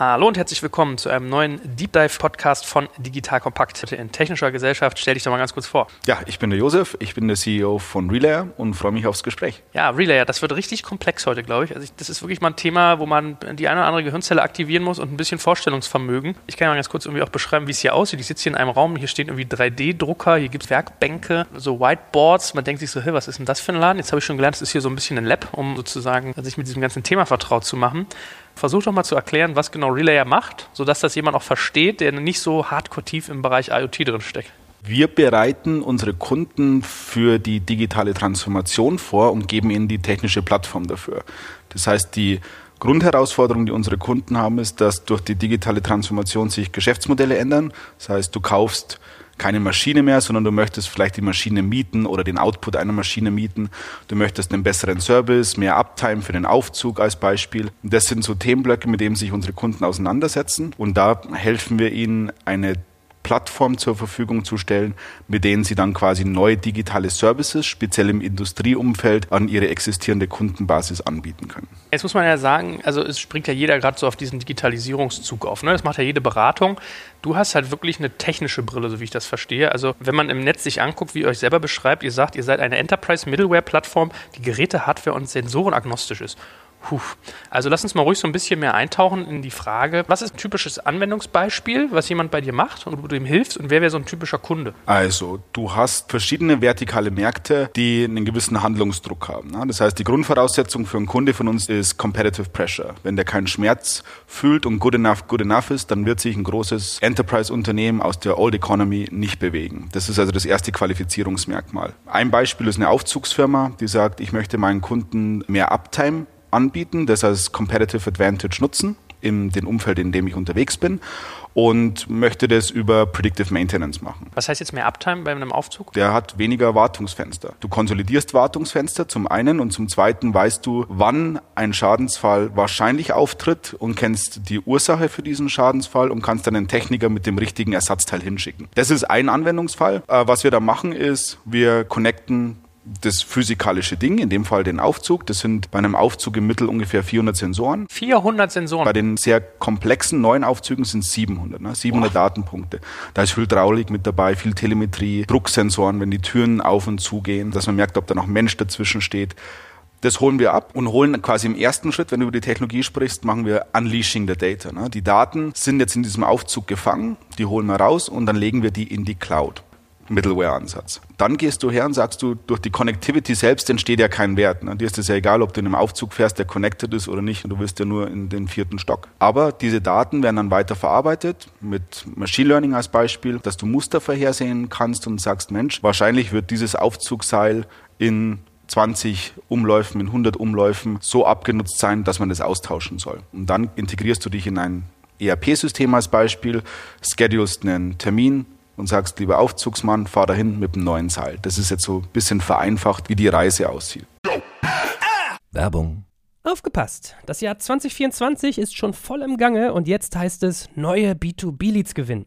Hallo und herzlich willkommen zu einem neuen Deep Dive Podcast von Digital Kompakt. In technischer Gesellschaft stell dich doch mal ganz kurz vor. Ja, ich bin der Josef, ich bin der CEO von Relayer und freue mich aufs Gespräch. Ja, Relayer, das wird richtig komplex heute, glaube ich. Also ich, das ist wirklich mal ein Thema, wo man die eine oder andere Gehirnzelle aktivieren muss und ein bisschen Vorstellungsvermögen. Ich kann ja mal ganz kurz irgendwie auch beschreiben, wie es hier aussieht. Ich sitze hier in einem Raum, hier stehen irgendwie 3D-Drucker, hier gibt es Werkbänke, so Whiteboards. Man denkt sich so, hey, was ist denn das für ein Laden? Jetzt habe ich schon gelernt, es ist hier so ein bisschen ein Lab, um sozusagen sich mit diesem ganzen Thema vertraut zu machen. Versuch doch mal zu erklären, was genau Relayer macht, sodass das jemand auch versteht, der nicht so hardcore tief im Bereich IoT drin steckt. Wir bereiten unsere Kunden für die digitale Transformation vor und geben ihnen die technische Plattform dafür. Das heißt, die Grundherausforderung, die unsere Kunden haben, ist, dass durch die digitale Transformation sich Geschäftsmodelle ändern. Das heißt, du kaufst keine Maschine mehr, sondern du möchtest vielleicht die Maschine mieten oder den Output einer Maschine mieten. Du möchtest einen besseren Service, mehr Uptime für den Aufzug als Beispiel. Das sind so Themenblöcke, mit denen sich unsere Kunden auseinandersetzen. Und da helfen wir ihnen, eine Plattform zur Verfügung zu stellen, mit denen sie dann quasi neue digitale Services, speziell im Industrieumfeld, an ihre existierende Kundenbasis anbieten können. Jetzt muss man ja sagen, also es springt ja jeder gerade so auf diesen Digitalisierungszug auf. Ne? Das macht ja jede Beratung. Du hast halt wirklich eine technische Brille, so wie ich das verstehe. Also wenn man im Netz sich anguckt, wie ihr euch selber beschreibt, ihr sagt, ihr seid eine Enterprise Middleware Plattform, die Geräte, Hardware und Sensoren agnostisch ist. Puh. Also lass uns mal ruhig so ein bisschen mehr eintauchen in die Frage, was ist ein typisches Anwendungsbeispiel, was jemand bei dir macht und wo du ihm hilfst und wer wäre so ein typischer Kunde? Also, du hast verschiedene vertikale Märkte, die einen gewissen Handlungsdruck haben. Ne? Das heißt, die Grundvoraussetzung für einen Kunde von uns ist Competitive Pressure. Wenn der keinen Schmerz fühlt und good enough good enough ist, dann wird sich ein großes Enterprise-Unternehmen aus der Old Economy nicht bewegen. Das ist also das erste Qualifizierungsmerkmal. Ein Beispiel ist eine Aufzugsfirma, die sagt, ich möchte meinen Kunden mehr Uptime anbieten, das als Competitive Advantage nutzen in dem Umfeld, in dem ich unterwegs bin und möchte das über Predictive Maintenance machen. Was heißt jetzt mehr Uptime bei einem Aufzug? Der hat weniger Wartungsfenster. Du konsolidierst Wartungsfenster zum einen und zum zweiten weißt du, wann ein Schadensfall wahrscheinlich auftritt und kennst die Ursache für diesen Schadensfall und kannst dann einen Techniker mit dem richtigen Ersatzteil hinschicken. Das ist ein Anwendungsfall. Äh, was wir da machen ist, wir connecten das physikalische Ding, in dem Fall den Aufzug. Das sind bei einem Aufzug im Mittel ungefähr 400 Sensoren. 400 Sensoren? Bei den sehr komplexen neuen Aufzügen sind es 700, ne? 700 Boah. Datenpunkte. Da ist Hydraulik mit dabei, viel Telemetrie, Drucksensoren, wenn die Türen auf und zu gehen, dass man merkt, ob da noch Mensch dazwischen steht. Das holen wir ab und holen quasi im ersten Schritt, wenn du über die Technologie sprichst, machen wir Unleashing the Data. Ne? Die Daten sind jetzt in diesem Aufzug gefangen, die holen wir raus und dann legen wir die in die Cloud. Middleware-Ansatz. Dann gehst du her und sagst du, durch die Connectivity selbst entsteht ja kein Wert. Ne? Dir ist es ja egal, ob du in einem Aufzug fährst, der connected ist oder nicht. Du willst ja nur in den vierten Stock. Aber diese Daten werden dann weiter verarbeitet mit Machine Learning als Beispiel, dass du Muster vorhersehen kannst und sagst, Mensch, wahrscheinlich wird dieses Aufzugseil in 20 Umläufen, in 100 Umläufen so abgenutzt sein, dass man das austauschen soll. Und dann integrierst du dich in ein ERP-System als Beispiel, schedulst einen Termin, und sagst, lieber Aufzugsmann, fahr dahin mit dem neuen Seil. Das ist jetzt so ein bisschen vereinfacht, wie die Reise aussieht. Werbung. Aufgepasst! Das Jahr 2024 ist schon voll im Gange und jetzt heißt es neue B2B-Leads gewinnen.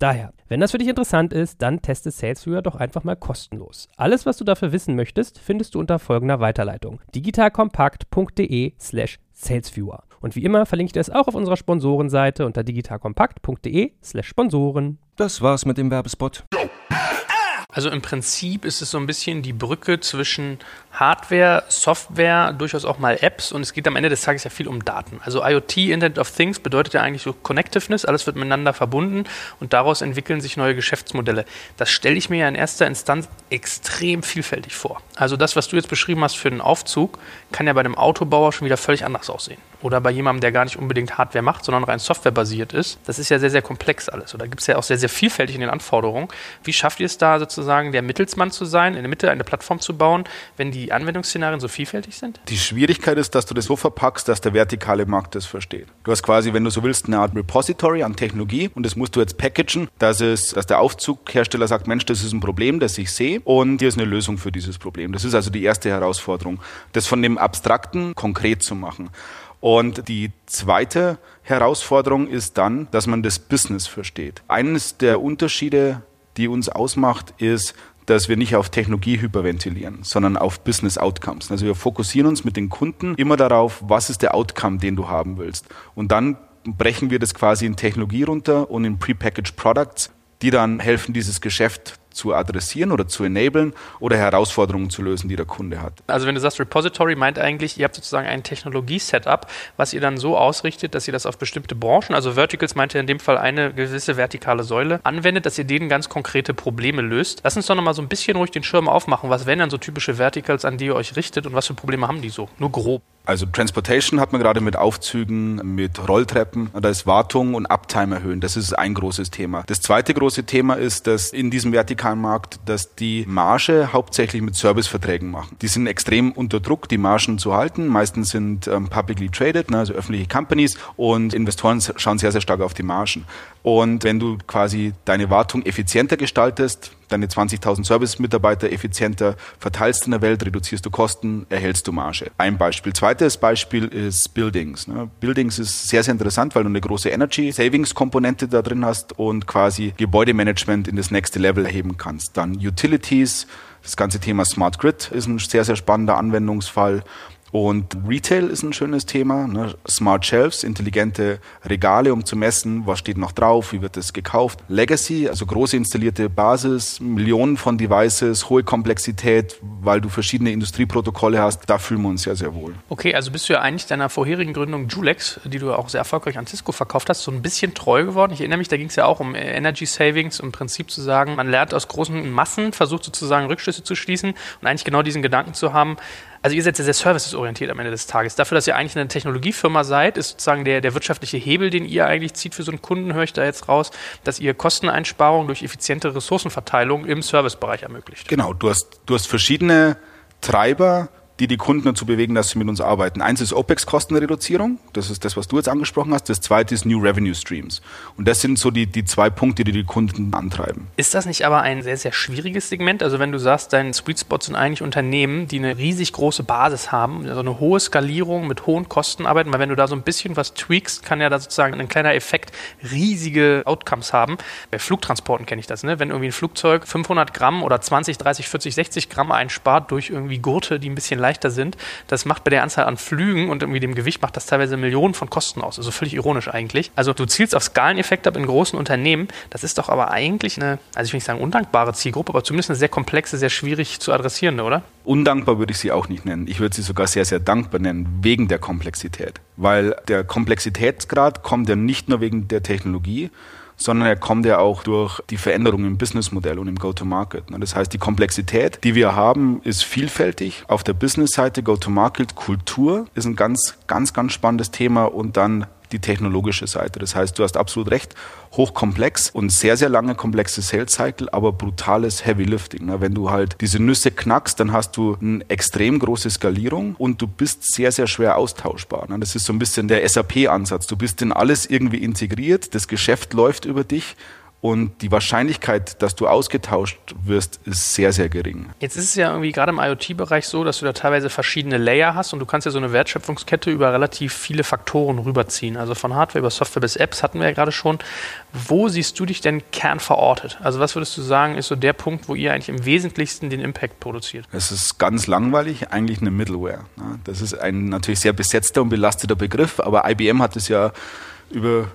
Daher, wenn das für dich interessant ist, dann teste SalesViewer doch einfach mal kostenlos. Alles, was du dafür wissen möchtest, findest du unter folgender Weiterleitung: digitalkompakt.de slash salesviewer. Und wie immer verlinke ich dir das auch auf unserer Sponsorenseite unter digitalkompakt.de slash Sponsoren. Das war's mit dem Werbespot. Also im Prinzip ist es so ein bisschen die Brücke zwischen Hardware, Software, durchaus auch mal Apps und es geht am Ende des Tages ja viel um Daten. Also IoT, Internet of Things, bedeutet ja eigentlich so Connectiveness, alles wird miteinander verbunden und daraus entwickeln sich neue Geschäftsmodelle. Das stelle ich mir ja in erster Instanz extrem vielfältig vor. Also das, was du jetzt beschrieben hast für den Aufzug, kann ja bei dem Autobauer schon wieder völlig anders aussehen. Oder bei jemandem, der gar nicht unbedingt Hardware macht, sondern rein softwarebasiert ist. Das ist ja sehr, sehr komplex alles. Oder gibt es ja auch sehr, sehr vielfältig in den Anforderungen. Wie schafft ihr es da sozusagen, der Mittelsmann zu sein, in der Mitte eine Plattform zu bauen, wenn die Anwendungsszenarien so vielfältig sind? Die Schwierigkeit ist, dass du das so verpackst, dass der vertikale Markt das versteht. Du hast quasi, wenn du so willst, eine Art Repository an Technologie und das musst du jetzt packagen, dass, es, dass der Aufzughersteller sagt, Mensch, das ist ein Problem, das ich sehe und hier ist eine Lösung für dieses Problem. Das ist also die erste Herausforderung, das von dem Abstrakten konkret zu machen. Und die zweite Herausforderung ist dann, dass man das Business versteht. Eines der Unterschiede, die uns ausmacht, ist, dass wir nicht auf Technologie hyperventilieren, sondern auf Business Outcomes. Also wir fokussieren uns mit den Kunden immer darauf, was ist der Outcome, den du haben willst. Und dann brechen wir das quasi in Technologie runter und in Prepackaged Products, die dann helfen, dieses Geschäft zu adressieren oder zu enablen oder Herausforderungen zu lösen, die der Kunde hat. Also wenn du sagst Repository, meint eigentlich, ihr habt sozusagen ein Technologie-Setup, was ihr dann so ausrichtet, dass ihr das auf bestimmte Branchen, also Verticals meint ihr in dem Fall eine gewisse vertikale Säule, anwendet, dass ihr denen ganz konkrete Probleme löst. Lass uns doch nochmal so ein bisschen ruhig den Schirm aufmachen. Was wären dann so typische Verticals, an die ihr euch richtet und was für Probleme haben die so? Nur grob. Also Transportation hat man gerade mit Aufzügen, mit Rolltreppen, da ist Wartung und Uptime erhöhen. Das ist ein großes Thema. Das zweite große Thema ist, dass in diesem vertikalen Markt, dass die Marge hauptsächlich mit Serviceverträgen machen. Die sind extrem unter Druck, die Margen zu halten. Meistens sind ähm, publicly traded, ne, also öffentliche Companies und Investoren schauen sehr, sehr stark auf die Margen. Und wenn du quasi deine Wartung effizienter gestaltest, deine 20.000 Service-Mitarbeiter effizienter verteilst in der Welt, reduzierst du Kosten, erhältst du Marge. Ein Beispiel. Zweites Beispiel ist Buildings. Ne? Buildings ist sehr, sehr interessant, weil du eine große Energy-Savings-Komponente da drin hast und quasi Gebäudemanagement in das nächste Level erheben kannst. Dann Utilities, das ganze Thema Smart Grid ist ein sehr, sehr spannender Anwendungsfall. Und Retail ist ein schönes Thema. Ne? Smart Shelves, intelligente Regale, um zu messen, was steht noch drauf, wie wird es gekauft. Legacy, also große installierte Basis, Millionen von Devices, hohe Komplexität, weil du verschiedene Industrieprotokolle hast. Da fühlen wir uns ja sehr wohl. Okay, also bist du ja eigentlich deiner vorherigen Gründung Julex, die du auch sehr erfolgreich an Cisco verkauft hast, so ein bisschen treu geworden. Ich erinnere mich, da ging es ja auch um Energy Savings, im Prinzip zu sagen, man lernt aus großen Massen, versucht sozusagen Rückschlüsse zu schließen und eigentlich genau diesen Gedanken zu haben, also ihr seid ja sehr servicesorientiert am Ende des Tages. Dafür, dass ihr eigentlich eine Technologiefirma seid, ist sozusagen der, der wirtschaftliche Hebel, den ihr eigentlich zieht für so einen Kunden, höre ich da jetzt raus, dass ihr Kosteneinsparungen durch effiziente Ressourcenverteilung im Servicebereich ermöglicht. Genau, du hast, du hast verschiedene Treiber, die die Kunden dazu bewegen, dass sie mit uns arbeiten. Eins ist OPEX-Kostenreduzierung, das ist das, was du jetzt angesprochen hast. Das zweite ist New Revenue Streams. Und das sind so die, die zwei Punkte, die die Kunden antreiben. Ist das nicht aber ein sehr, sehr schwieriges Segment? Also wenn du sagst, dein Sweet Spot sind eigentlich Unternehmen, die eine riesig große Basis haben, also eine hohe Skalierung mit hohen Kosten arbeiten, weil wenn du da so ein bisschen was tweakst, kann ja da sozusagen ein kleiner Effekt riesige Outcomes haben. Bei Flugtransporten kenne ich das, ne? Wenn irgendwie ein Flugzeug 500 Gramm oder 20, 30, 40, 60 Gramm einspart durch irgendwie Gurte, die ein bisschen leicht leichter sind. Das macht bei der Anzahl an Flügen und irgendwie dem Gewicht macht das teilweise Millionen von Kosten aus. Also völlig ironisch eigentlich. Also du zielst auf Skaleneffekte ab in großen Unternehmen. Das ist doch aber eigentlich eine, also ich will nicht sagen undankbare Zielgruppe, aber zumindest eine sehr komplexe, sehr schwierig zu adressierende, oder? Undankbar würde ich sie auch nicht nennen. Ich würde sie sogar sehr, sehr dankbar nennen, wegen der Komplexität. Weil der Komplexitätsgrad kommt ja nicht nur wegen der Technologie, sondern er kommt ja auch durch die Veränderung im Businessmodell und im Go-to-Market. Das heißt, die Komplexität, die wir haben, ist vielfältig. Auf der Business-Seite Go-to-Market, Kultur ist ein ganz, ganz, ganz spannendes Thema und dann die technologische Seite. Das heißt, du hast absolut recht, hochkomplex und sehr, sehr lange komplexe Sales Cycle, aber brutales Heavy Lifting. Wenn du halt diese Nüsse knackst, dann hast du eine extrem große Skalierung und du bist sehr, sehr schwer austauschbar. Das ist so ein bisschen der SAP-Ansatz. Du bist in alles irgendwie integriert, das Geschäft läuft über dich und die Wahrscheinlichkeit, dass du ausgetauscht wirst, ist sehr, sehr gering. Jetzt ist es ja irgendwie gerade im IoT-Bereich so, dass du da teilweise verschiedene Layer hast und du kannst ja so eine Wertschöpfungskette über relativ viele Faktoren rüberziehen. Also von Hardware über Software bis Apps hatten wir ja gerade schon. Wo siehst du dich denn kernverortet? Also was würdest du sagen, ist so der Punkt, wo ihr eigentlich im Wesentlichsten den Impact produziert? Es ist ganz langweilig, eigentlich eine Middleware. Das ist ein natürlich sehr besetzter und belasteter Begriff, aber IBM hat es ja über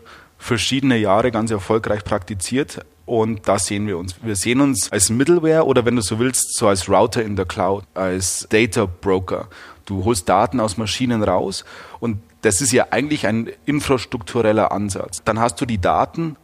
verschiedene Jahre ganz erfolgreich praktiziert. Und da sehen wir uns. Wir sehen uns als Middleware oder wenn du so willst, so als Router in der Cloud, als Data Broker. Du holst Daten aus Maschinen raus und das ist ja eigentlich ein infrastruktureller Ansatz. Dann hast du die Daten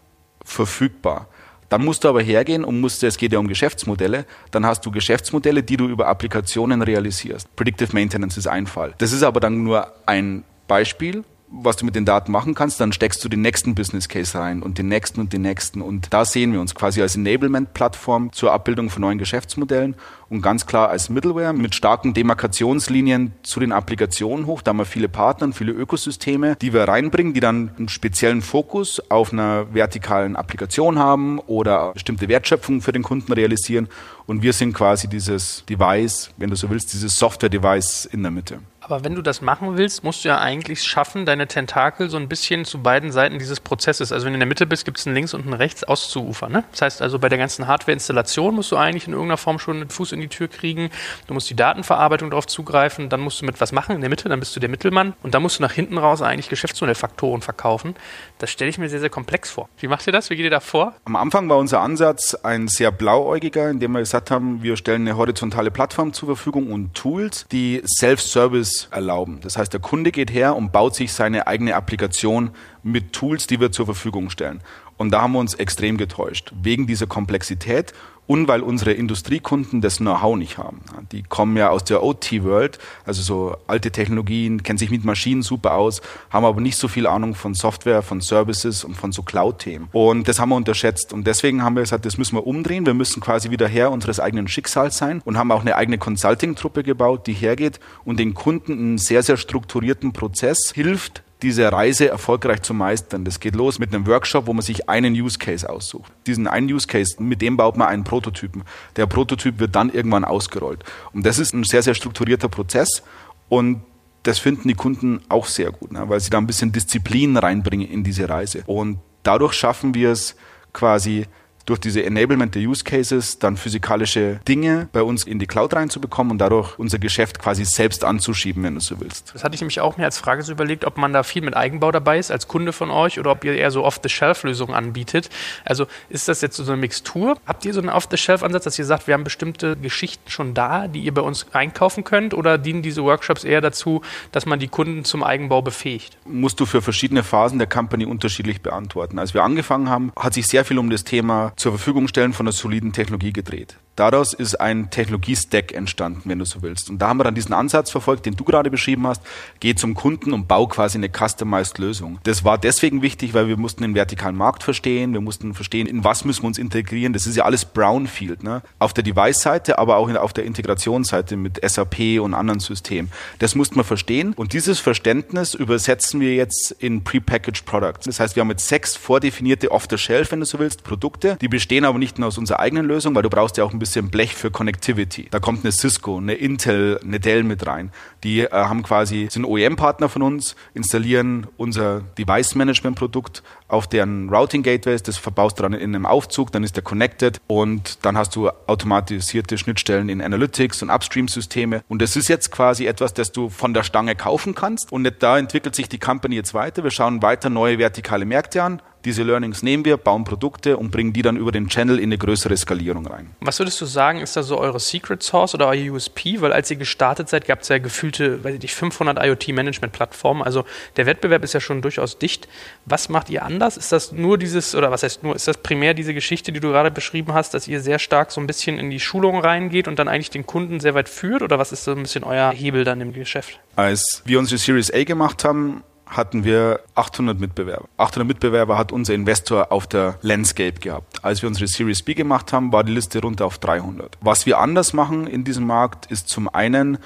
verfügbar. Dann musst du aber hergehen und musst, es geht ja um Geschäftsmodelle, dann hast du Geschäftsmodelle, die du über Applikationen realisierst. Predictive Maintenance ist ein Fall. Das ist aber dann nur ein Beispiel was du mit den Daten machen kannst, dann steckst du den nächsten Business Case rein und den nächsten und den nächsten. Und da sehen wir uns quasi als Enablement-Plattform zur Abbildung von neuen Geschäftsmodellen und ganz klar als Middleware mit starken Demarkationslinien zu den Applikationen hoch. Da haben wir viele Partner und viele Ökosysteme, die wir reinbringen, die dann einen speziellen Fokus auf einer vertikalen Applikation haben oder bestimmte Wertschöpfung für den Kunden realisieren. Und wir sind quasi dieses Device, wenn du so willst, dieses Software-Device in der Mitte. Aber wenn du das machen willst, musst du ja eigentlich schaffen, deine Tentakel so ein bisschen zu beiden Seiten dieses Prozesses, also wenn du in der Mitte bist, gibt es ein links und ein rechts auszuufern. Ne? Das heißt also, bei der ganzen Hardware-Installation musst du eigentlich in irgendeiner Form schon einen Fuß in die Tür kriegen. Du musst die Datenverarbeitung darauf zugreifen, dann musst du mit was machen in der Mitte, dann bist du der Mittelmann und dann musst du nach hinten raus eigentlich Geschäftsmodellfaktoren verkaufen. Das stelle ich mir sehr, sehr komplex vor. Wie macht ihr das? Wie geht ihr da vor? Am Anfang war unser Ansatz ein sehr blauäugiger, indem wir gesagt haben, wir stellen eine horizontale Plattform zur Verfügung und Tools, die Self-Service Tools erlauben. Das heißt, der Kunde geht her und baut sich seine eigene Applikation mit Tools, die wir zur Verfügung stellen. Und da haben wir uns extrem getäuscht, wegen dieser Komplexität und weil unsere Industriekunden das Know-how nicht haben. Die kommen ja aus der OT-World, also so alte Technologien, kennen sich mit Maschinen super aus, haben aber nicht so viel Ahnung von Software, von Services und von so Cloud-Themen. Und das haben wir unterschätzt. Und deswegen haben wir gesagt, das müssen wir umdrehen. Wir müssen quasi wieder Herr unseres eigenen Schicksals sein und haben auch eine eigene Consulting-Truppe gebaut, die hergeht und den Kunden einen sehr, sehr strukturierten Prozess hilft, diese Reise erfolgreich zu meistern. Das geht los mit einem Workshop, wo man sich einen Use Case aussucht. Diesen einen Use Case, mit dem baut man einen Prototypen. Der Prototyp wird dann irgendwann ausgerollt. Und das ist ein sehr, sehr strukturierter Prozess und das finden die Kunden auch sehr gut, ne, weil sie da ein bisschen Disziplin reinbringen in diese Reise. Und dadurch schaffen wir es quasi durch diese Enablement der Use Cases dann physikalische Dinge bei uns in die Cloud reinzubekommen und dadurch unser Geschäft quasi selbst anzuschieben, wenn du so willst. Das hatte ich nämlich auch mir als Frage so überlegt, ob man da viel mit Eigenbau dabei ist als Kunde von euch oder ob ihr eher so Off-the-Shelf-Lösungen anbietet. Also ist das jetzt so eine Mixtur? Habt ihr so einen Off-the-Shelf-Ansatz, dass ihr sagt, wir haben bestimmte Geschichten schon da, die ihr bei uns einkaufen könnt oder dienen diese Workshops eher dazu, dass man die Kunden zum Eigenbau befähigt? Musst du für verschiedene Phasen der Company unterschiedlich beantworten. Als wir angefangen haben, hat sich sehr viel um das Thema zur Verfügung stellen von einer soliden Technologie gedreht. Daraus ist ein Technologie-Stack entstanden, wenn du so willst. Und da haben wir dann diesen Ansatz verfolgt, den du gerade beschrieben hast. Geh zum Kunden und bau quasi eine customized Lösung. Das war deswegen wichtig, weil wir mussten den vertikalen Markt verstehen. Wir mussten verstehen, in was müssen wir uns integrieren. Das ist ja alles Brownfield. Ne? Auf der Device-Seite, aber auch auf der Integrationsseite mit SAP und anderen Systemen. Das mussten wir verstehen. Und dieses Verständnis übersetzen wir jetzt in Prepackaged Products. Das heißt, wir haben jetzt sechs vordefinierte Off-the-Shelf, wenn du so willst, Produkte. Die bestehen aber nicht nur aus unserer eigenen Lösung, weil du brauchst ja auch ein bisschen Blech für Connectivity. Da kommt eine Cisco, eine Intel, eine Dell mit rein. Die äh, haben quasi, sind OEM-Partner von uns, installieren unser Device-Management-Produkt auf deren Routing-Gateways, das verbaust du dann in einem Aufzug, dann ist der connected und dann hast du automatisierte Schnittstellen in Analytics und Upstream-Systeme. Und das ist jetzt quasi etwas, das du von der Stange kaufen kannst. Und da entwickelt sich die Company jetzt weiter. Wir schauen weiter neue vertikale Märkte an, diese Learnings nehmen wir, bauen Produkte und bringen die dann über den Channel in eine größere Skalierung rein. Was würdest du sagen, ist da so eure Secret Source oder euer USP? Weil als ihr gestartet seid, gab es ja gefühlte, weiß ich nicht, 500 IoT-Management-Plattformen. Also der Wettbewerb ist ja schon durchaus dicht. Was macht ihr anders? Ist das nur dieses, oder was heißt nur, ist das primär diese Geschichte, die du gerade beschrieben hast, dass ihr sehr stark so ein bisschen in die Schulung reingeht und dann eigentlich den Kunden sehr weit führt? Oder was ist so ein bisschen euer Hebel dann im Geschäft? Als wir unsere Series A gemacht haben, hatten wir 800 Mitbewerber. 800 Mitbewerber hat unser Investor auf der Landscape gehabt. Als wir unsere Series B gemacht haben, war die Liste runter auf 300. Was wir anders machen in diesem Markt ist zum einen,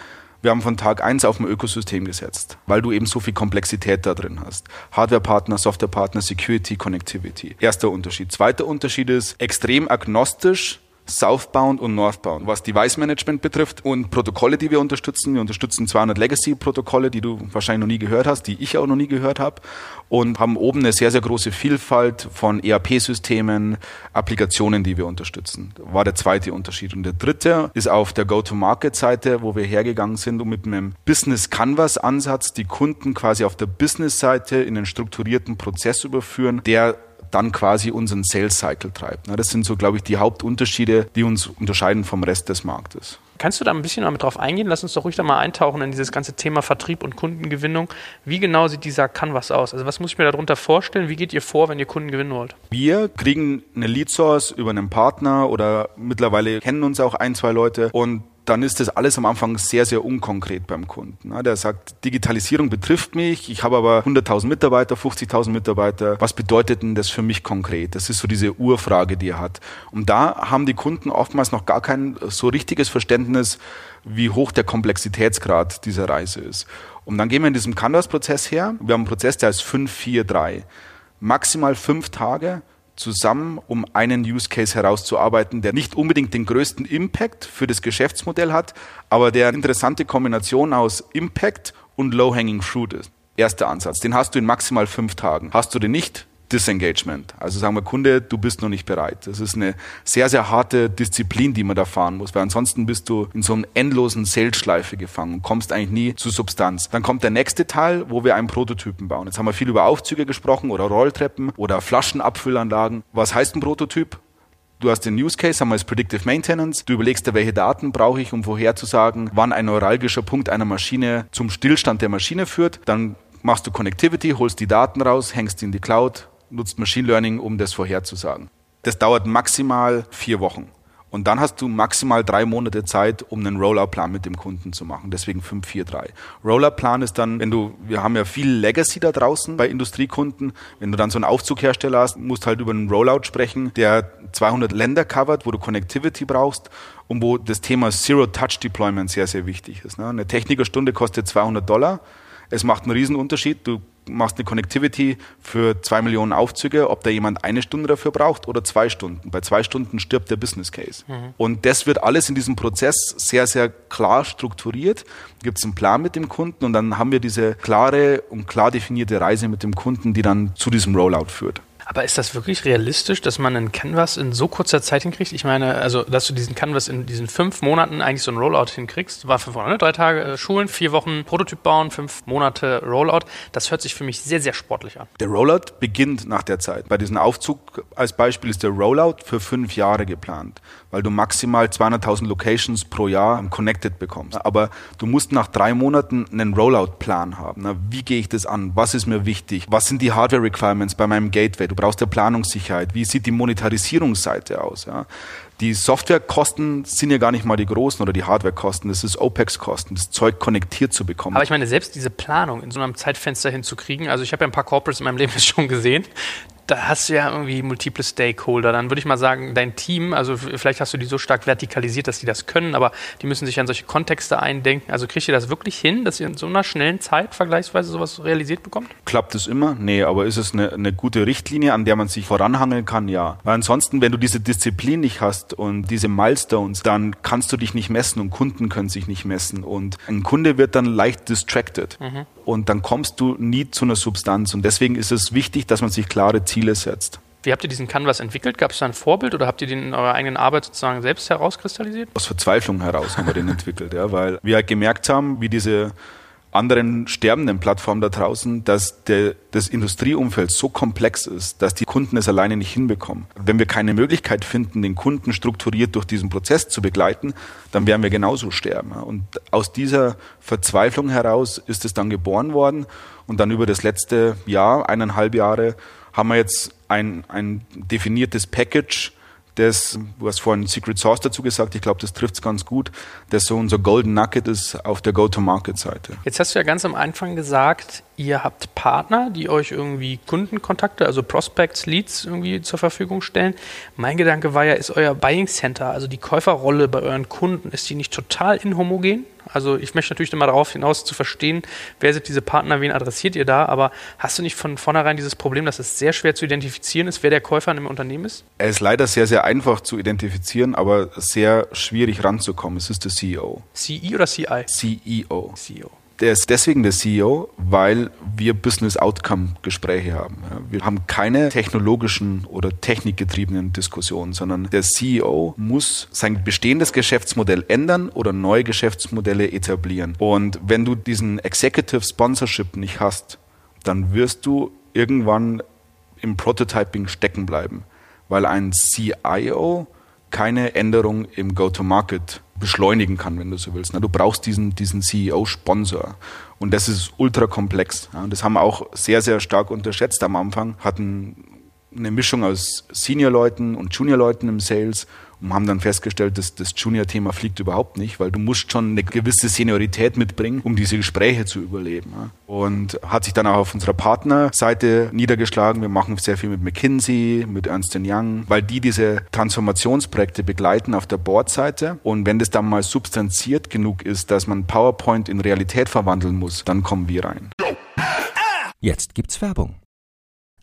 wir haben von Tag eins auf ein Ökosystem gesetzt, weil du eben so viel Komplexität da drin hast. Hardware-Partner, Software-Partner, Security, Connectivity. Erster Unterschied. Zweiter Unterschied ist extrem agnostisch Southbound und Northbound, was Device Management betrifft und Protokolle, die wir unterstützen. Wir unterstützen 200 Legacy-Protokolle, die du wahrscheinlich noch nie gehört hast, die ich auch noch nie gehört habe und haben oben eine sehr, sehr große Vielfalt von ERP-Systemen, Applikationen, die wir unterstützen. War der zweite Unterschied. Und der dritte ist auf der Go-to-Market-Seite, wo wir hergegangen sind und mit einem Business Canvas-Ansatz die Kunden quasi auf der Business-Seite in einen strukturierten Prozess überführen, der dann quasi unseren Sales Cycle treibt. Das sind so, glaube ich, die Hauptunterschiede, die uns unterscheiden vom Rest des Marktes. Kannst du da ein bisschen mal mit drauf eingehen? Lass uns doch ruhig da mal eintauchen in dieses ganze Thema Vertrieb und Kundengewinnung. Wie genau sieht dieser Canvas aus? Also was muss ich mir darunter vorstellen? Wie geht ihr vor, wenn ihr Kunden gewinnen wollt? Wir kriegen eine Lead Source über einen Partner oder mittlerweile kennen uns auch ein, zwei Leute und dann ist das alles am Anfang sehr, sehr unkonkret beim Kunden. Der sagt, Digitalisierung betrifft mich, ich habe aber 100.000 Mitarbeiter, 50.000 Mitarbeiter. Was bedeutet denn das für mich konkret? Das ist so diese Urfrage, die er hat. Und da haben die Kunden oftmals noch gar kein so richtiges Verständnis, wie hoch der Komplexitätsgrad dieser Reise ist. Und dann gehen wir in diesem Canvas-Prozess her. Wir haben einen Prozess, der heißt 543. Maximal fünf Tage zusammen, um einen Use Case herauszuarbeiten, der nicht unbedingt den größten Impact für das Geschäftsmodell hat, aber der eine interessante Kombination aus Impact und Low-Hanging Fruit ist. Erster Ansatz. Den hast du in maximal fünf Tagen. Hast du den nicht, Disengagement. Also sagen wir, Kunde, du bist noch nicht bereit. Das ist eine sehr, sehr harte Disziplin, die man da fahren muss, weil ansonsten bist du in so einer endlosen Sales-Schleife gefangen und kommst eigentlich nie zu Substanz. Dann kommt der nächste Teil, wo wir einen Prototypen bauen. Jetzt haben wir viel über Aufzüge gesprochen oder Rolltreppen oder Flaschenabfüllanlagen. Was heißt ein Prototyp? Du hast den Use Case, haben wir als Predictive Maintenance. Du überlegst dir, welche Daten brauche ich, um vorherzusagen, wann ein neuralgischer Punkt einer Maschine zum Stillstand der Maschine führt. Dann machst du Connectivity, holst die Daten raus, hängst die in die Cloud, nutzt Machine Learning, um das vorherzusagen. Das dauert maximal vier Wochen. Und dann hast du maximal drei Monate Zeit, um einen Rollout-Plan mit dem Kunden zu machen. Deswegen 543. Rollout-Plan ist dann, wenn du, wir haben ja viel Legacy da draußen bei Industriekunden. Wenn du dann so einen Aufzughersteller hast, musst halt über einen Rollout sprechen, der 200 Länder covert, wo du Connectivity brauchst und wo das Thema Zero-Touch-Deployment sehr, sehr wichtig ist. Ne? Eine Technikerstunde kostet 200 Dollar. Es macht einen riesen Unterschied. Du machst eine Connectivity für zwei Millionen Aufzüge, ob da jemand eine Stunde dafür braucht oder zwei Stunden. Bei zwei Stunden stirbt der Business Case. Mhm. Und das wird alles in diesem Prozess sehr, sehr klar strukturiert. Gibt es einen Plan mit dem Kunden und dann haben wir diese klare und klar definierte Reise mit dem Kunden, die dann zu diesem Rollout führt. Aber ist das wirklich realistisch, dass man einen Canvas in so kurzer Zeit hinkriegt? Ich meine, also, dass du diesen Canvas in diesen fünf Monaten eigentlich so ein Rollout hinkriegst, war fünf Monate, drei Tage äh, Schulen, vier Wochen Prototyp bauen, fünf Monate Rollout. Das hört sich für mich sehr, sehr sportlich an. Der Rollout beginnt nach der Zeit. Bei diesem Aufzug als Beispiel ist der Rollout für fünf Jahre geplant, weil du maximal 200.000 Locations pro Jahr connected bekommst. Aber du musst nach drei Monaten einen Rollout-Plan haben. Wie gehe ich das an? Was ist mir wichtig? Was sind die Hardware-Requirements bei meinem Gateway? Du brauchst ja Planungssicherheit. Wie sieht die Monetarisierungsseite aus? Ja? Die Softwarekosten sind ja gar nicht mal die großen oder die Hardwarekosten. Das ist OPEX-Kosten, das Zeug konnektiert zu bekommen. Aber ich meine, selbst diese Planung in so einem Zeitfenster hinzukriegen, also ich habe ja ein paar Corporates in meinem Leben schon gesehen, da hast du ja irgendwie multiple Stakeholder. Dann würde ich mal sagen, dein Team, also vielleicht hast du die so stark vertikalisiert, dass die das können, aber die müssen sich an solche Kontexte eindenken. Also kriegt ihr das wirklich hin, dass ihr in so einer schnellen Zeit vergleichsweise sowas realisiert bekommt? Klappt es immer? Nee, aber ist es eine, eine gute Richtlinie, an der man sich voranhangeln kann? Ja. Weil ansonsten, wenn du diese Disziplin nicht hast und diese Milestones, dann kannst du dich nicht messen und Kunden können sich nicht messen und ein Kunde wird dann leicht distracted. Mhm und dann kommst du nie zu einer Substanz. Und deswegen ist es wichtig, dass man sich klare Ziele setzt. Wie habt ihr diesen Canvas entwickelt? Gab es da ein Vorbild oder habt ihr den in eurer eigenen Arbeit sozusagen selbst herauskristallisiert? Aus Verzweiflung heraus haben wir den entwickelt, ja, weil wir halt gemerkt haben, wie diese anderen sterbenden Plattformen da draußen, dass der, das Industrieumfeld so komplex ist, dass die Kunden es alleine nicht hinbekommen. Wenn wir keine Möglichkeit finden, den Kunden strukturiert durch diesen Prozess zu begleiten, dann werden wir genauso sterben. Und aus dieser Verzweiflung heraus ist es dann geboren worden und dann über das letzte Jahr, eineinhalb Jahre, haben wir jetzt ein, ein definiertes Package, das, du hast vorhin Secret Source dazu gesagt, ich glaube, das trifft es ganz gut, das so unser Golden Nugget ist auf der Go-to-Market-Seite. Jetzt hast du ja ganz am Anfang gesagt, ihr habt Partner, die euch irgendwie Kundenkontakte, also Prospects, Leads irgendwie zur Verfügung stellen. Mein Gedanke war ja, ist euer Buying Center, also die Käuferrolle bei euren Kunden, ist die nicht total inhomogen? Also ich möchte natürlich immer darauf hinaus zu verstehen, wer sind diese Partner, wen adressiert ihr da, aber hast du nicht von vornherein dieses Problem, dass es sehr schwer zu identifizieren ist, wer der Käufer in einem Unternehmen ist? Er ist leider sehr, sehr einfach zu identifizieren, aber sehr schwierig ranzukommen. Es ist der CEO. CE oder CI? CEO. CEO der ist deswegen der CEO, weil wir Business Outcome Gespräche haben. Wir haben keine technologischen oder technikgetriebenen Diskussionen, sondern der CEO muss sein bestehendes Geschäftsmodell ändern oder neue Geschäftsmodelle etablieren. Und wenn du diesen Executive Sponsorship nicht hast, dann wirst du irgendwann im Prototyping stecken bleiben, weil ein CIO keine Änderung im Go-to-Market beschleunigen kann, wenn du so willst. Du brauchst diesen, diesen CEO-Sponsor. Und das ist ultra komplex. Das haben wir auch sehr, sehr stark unterschätzt am Anfang. Hatten eine Mischung aus Senior-Leuten und Junior-Leuten im Sales. Und haben dann festgestellt, dass das Junior-Thema fliegt überhaupt nicht, weil du musst schon eine gewisse Seniorität mitbringen, um diese Gespräche zu überleben. Und hat sich dann auch auf unserer Partnerseite niedergeschlagen. Wir machen sehr viel mit McKinsey, mit Ernst Young, weil die diese Transformationsprojekte begleiten auf der Bordseite. Und wenn das dann mal substanziert genug ist, dass man PowerPoint in Realität verwandeln muss, dann kommen wir rein. Jetzt gibt's Werbung.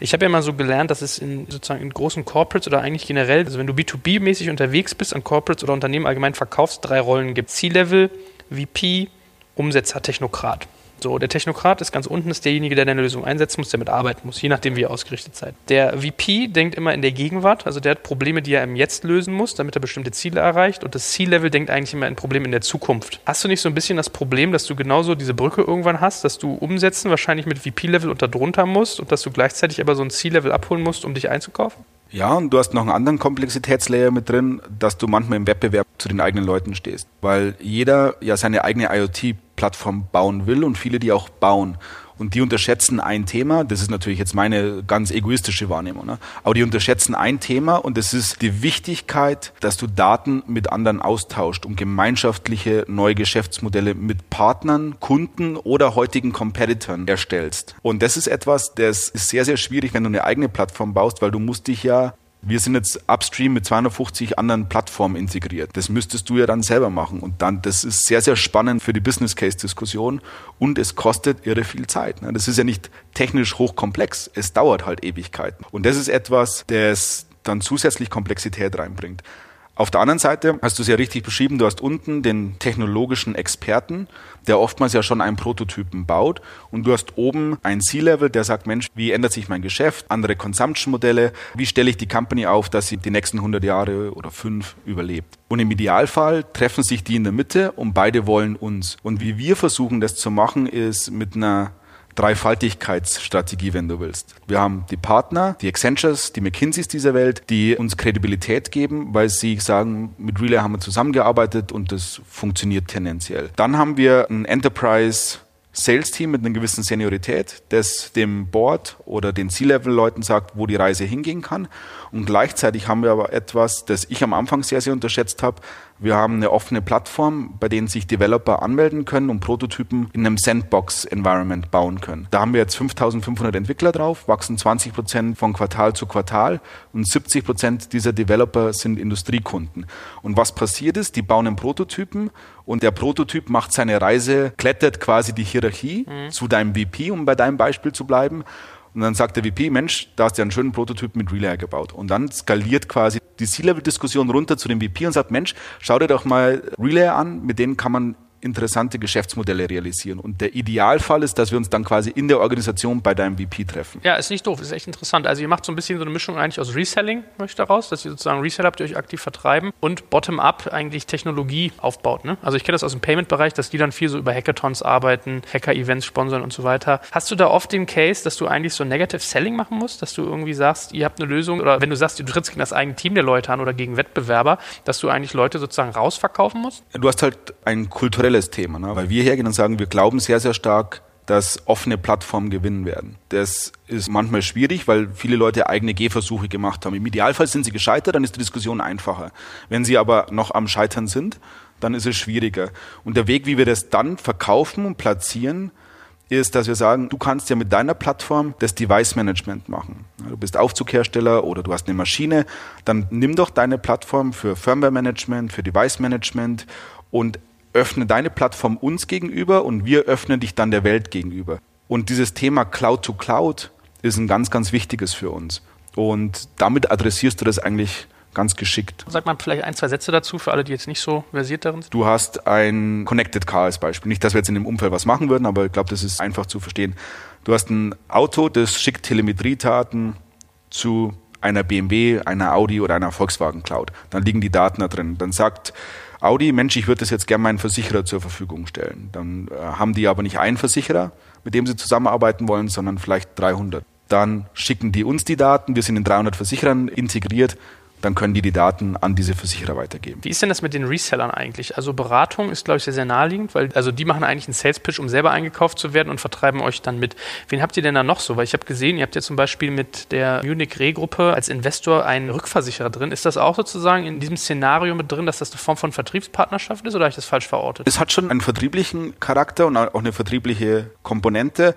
Ich habe ja mal so gelernt, dass es in sozusagen in großen Corporates oder eigentlich generell, also wenn du B2B-mäßig unterwegs bist, an Corporates oder Unternehmen allgemein verkaufst, drei Rollen gibt. C-Level, VP, Umsetzer, Technokrat. So, der Technokrat ist ganz unten, ist derjenige, der deine Lösung einsetzen muss, der mitarbeiten muss, je nachdem, wie ihr ausgerichtet seid. Der VP denkt immer in der Gegenwart, also der hat Probleme, die er im Jetzt lösen muss, damit er bestimmte Ziele erreicht. Und das C-Level denkt eigentlich immer in Probleme in der Zukunft. Hast du nicht so ein bisschen das Problem, dass du genauso diese Brücke irgendwann hast, dass du umsetzen wahrscheinlich mit VP-Level und darunter musst und dass du gleichzeitig aber so ein C-Level abholen musst, um dich einzukaufen? Ja, und du hast noch einen anderen Komplexitätslayer mit drin, dass du manchmal im Wettbewerb zu den eigenen Leuten stehst. Weil jeder ja seine eigene IoT-Plattform bauen will und viele die auch bauen. Und die unterschätzen ein Thema, das ist natürlich jetzt meine ganz egoistische Wahrnehmung, ne? aber die unterschätzen ein Thema und das ist die Wichtigkeit, dass du Daten mit anderen austauscht und gemeinschaftliche neue Geschäftsmodelle mit Partnern, Kunden oder heutigen Competitoren erstellst. Und das ist etwas, das ist sehr, sehr schwierig, wenn du eine eigene Plattform baust, weil du musst dich ja wir sind jetzt upstream mit 250 anderen Plattformen integriert. Das müsstest du ja dann selber machen. Und dann, das ist sehr, sehr spannend für die Business Case Diskussion und es kostet irre viel Zeit. Ne? Das ist ja nicht technisch hochkomplex. Es dauert halt Ewigkeiten. Und das ist etwas, das dann zusätzlich Komplexität reinbringt. Auf der anderen Seite hast du es ja richtig beschrieben, du hast unten den technologischen Experten, der oftmals ja schon einen Prototypen baut und du hast oben ein C-Level, der sagt, Mensch, wie ändert sich mein Geschäft, andere Consumption-Modelle, wie stelle ich die Company auf, dass sie die nächsten 100 Jahre oder fünf überlebt. Und im Idealfall treffen sich die in der Mitte und beide wollen uns. Und wie wir versuchen, das zu machen, ist mit einer Dreifaltigkeitsstrategie, wenn du willst. Wir haben die Partner, die Accentures, die McKinseys dieser Welt, die uns Kredibilität geben, weil sie sagen, mit Relay haben wir zusammengearbeitet und das funktioniert tendenziell. Dann haben wir ein Enterprise Sales-Team mit einer gewissen Seniorität, das dem Board oder den C-Level-Leuten sagt, wo die Reise hingehen kann. Und gleichzeitig haben wir aber etwas, das ich am Anfang sehr, sehr unterschätzt habe. Wir haben eine offene Plattform, bei denen sich Developer anmelden können und Prototypen in einem Sandbox-Environment bauen können. Da haben wir jetzt 5500 Entwickler drauf, wachsen 20 Prozent von Quartal zu Quartal und 70 Prozent dieser Developer sind Industriekunden. Und was passiert ist, die bauen einen Prototypen und der Prototyp macht seine Reise, klettert quasi die Hierarchie mhm. zu deinem VP, um bei deinem Beispiel zu bleiben und dann sagt der VP, Mensch, da hast du ja einen schönen Prototyp mit Relay gebaut. Und dann skaliert quasi die C-Level-Diskussion runter zu dem VP und sagt, Mensch, schau dir doch mal Relay an, mit denen kann man interessante Geschäftsmodelle realisieren. Und der Idealfall ist, dass wir uns dann quasi in der Organisation bei deinem VP treffen. Ja, ist nicht doof, ist echt interessant. Also ihr macht so ein bisschen so eine Mischung eigentlich aus Reselling, möchte daraus, dass ihr sozusagen Reseller habt, die euch aktiv vertreiben und bottom-up eigentlich Technologie aufbaut. Ne? Also ich kenne das aus dem Payment-Bereich, dass die dann viel so über Hackathons arbeiten, Hacker-Events sponsern und so weiter. Hast du da oft den Case, dass du eigentlich so Negative Selling machen musst, dass du irgendwie sagst, ihr habt eine Lösung oder wenn du sagst, du trittst gegen das eigene Team der Leute an oder gegen Wettbewerber, dass du eigentlich Leute sozusagen rausverkaufen musst? Du hast halt ein kulturelles Thema, ne? weil wir hergehen und sagen, wir glauben sehr, sehr stark, dass offene Plattformen gewinnen werden. Das ist manchmal schwierig, weil viele Leute eigene Gehversuche gemacht haben. Im Idealfall sind sie gescheitert, dann ist die Diskussion einfacher. Wenn sie aber noch am Scheitern sind, dann ist es schwieriger. Und der Weg, wie wir das dann verkaufen und platzieren, ist, dass wir sagen, du kannst ja mit deiner Plattform das Device Management machen. Du bist Aufzughersteller oder du hast eine Maschine, dann nimm doch deine Plattform für Firmware Management, für Device Management und öffne deine Plattform uns gegenüber und wir öffnen dich dann der Welt gegenüber. Und dieses Thema Cloud to Cloud ist ein ganz, ganz wichtiges für uns. Und damit adressierst du das eigentlich ganz geschickt. Sag mal vielleicht ein, zwei Sätze dazu für alle, die jetzt nicht so versiert darin sind. Du hast ein Connected Car als Beispiel. Nicht, dass wir jetzt in dem Umfeld was machen würden, aber ich glaube, das ist einfach zu verstehen. Du hast ein Auto, das schickt Telemetriedaten zu einer BMW, einer Audi oder einer Volkswagen Cloud. Dann liegen die Daten da drin. Dann sagt Audi, Mensch, ich würde das jetzt gerne meinen Versicherer zur Verfügung stellen. Dann äh, haben die aber nicht einen Versicherer, mit dem sie zusammenarbeiten wollen, sondern vielleicht 300. Dann schicken die uns die Daten, wir sind in 300 Versicherern integriert, dann können die die Daten an diese Versicherer weitergeben. Wie ist denn das mit den Resellern eigentlich? Also Beratung ist, glaube ich, sehr, sehr naheliegend, weil also die machen eigentlich einen Sales-Pitch, um selber eingekauft zu werden und vertreiben euch dann mit. Wen habt ihr denn da noch so? Weil ich habe gesehen, ihr habt ja zum Beispiel mit der Munich Re-Gruppe als Investor einen Rückversicherer drin. Ist das auch sozusagen in diesem Szenario mit drin, dass das eine Form von Vertriebspartnerschaft ist oder habe ich das falsch verortet? Es hat schon einen vertrieblichen Charakter und auch eine vertriebliche Komponente.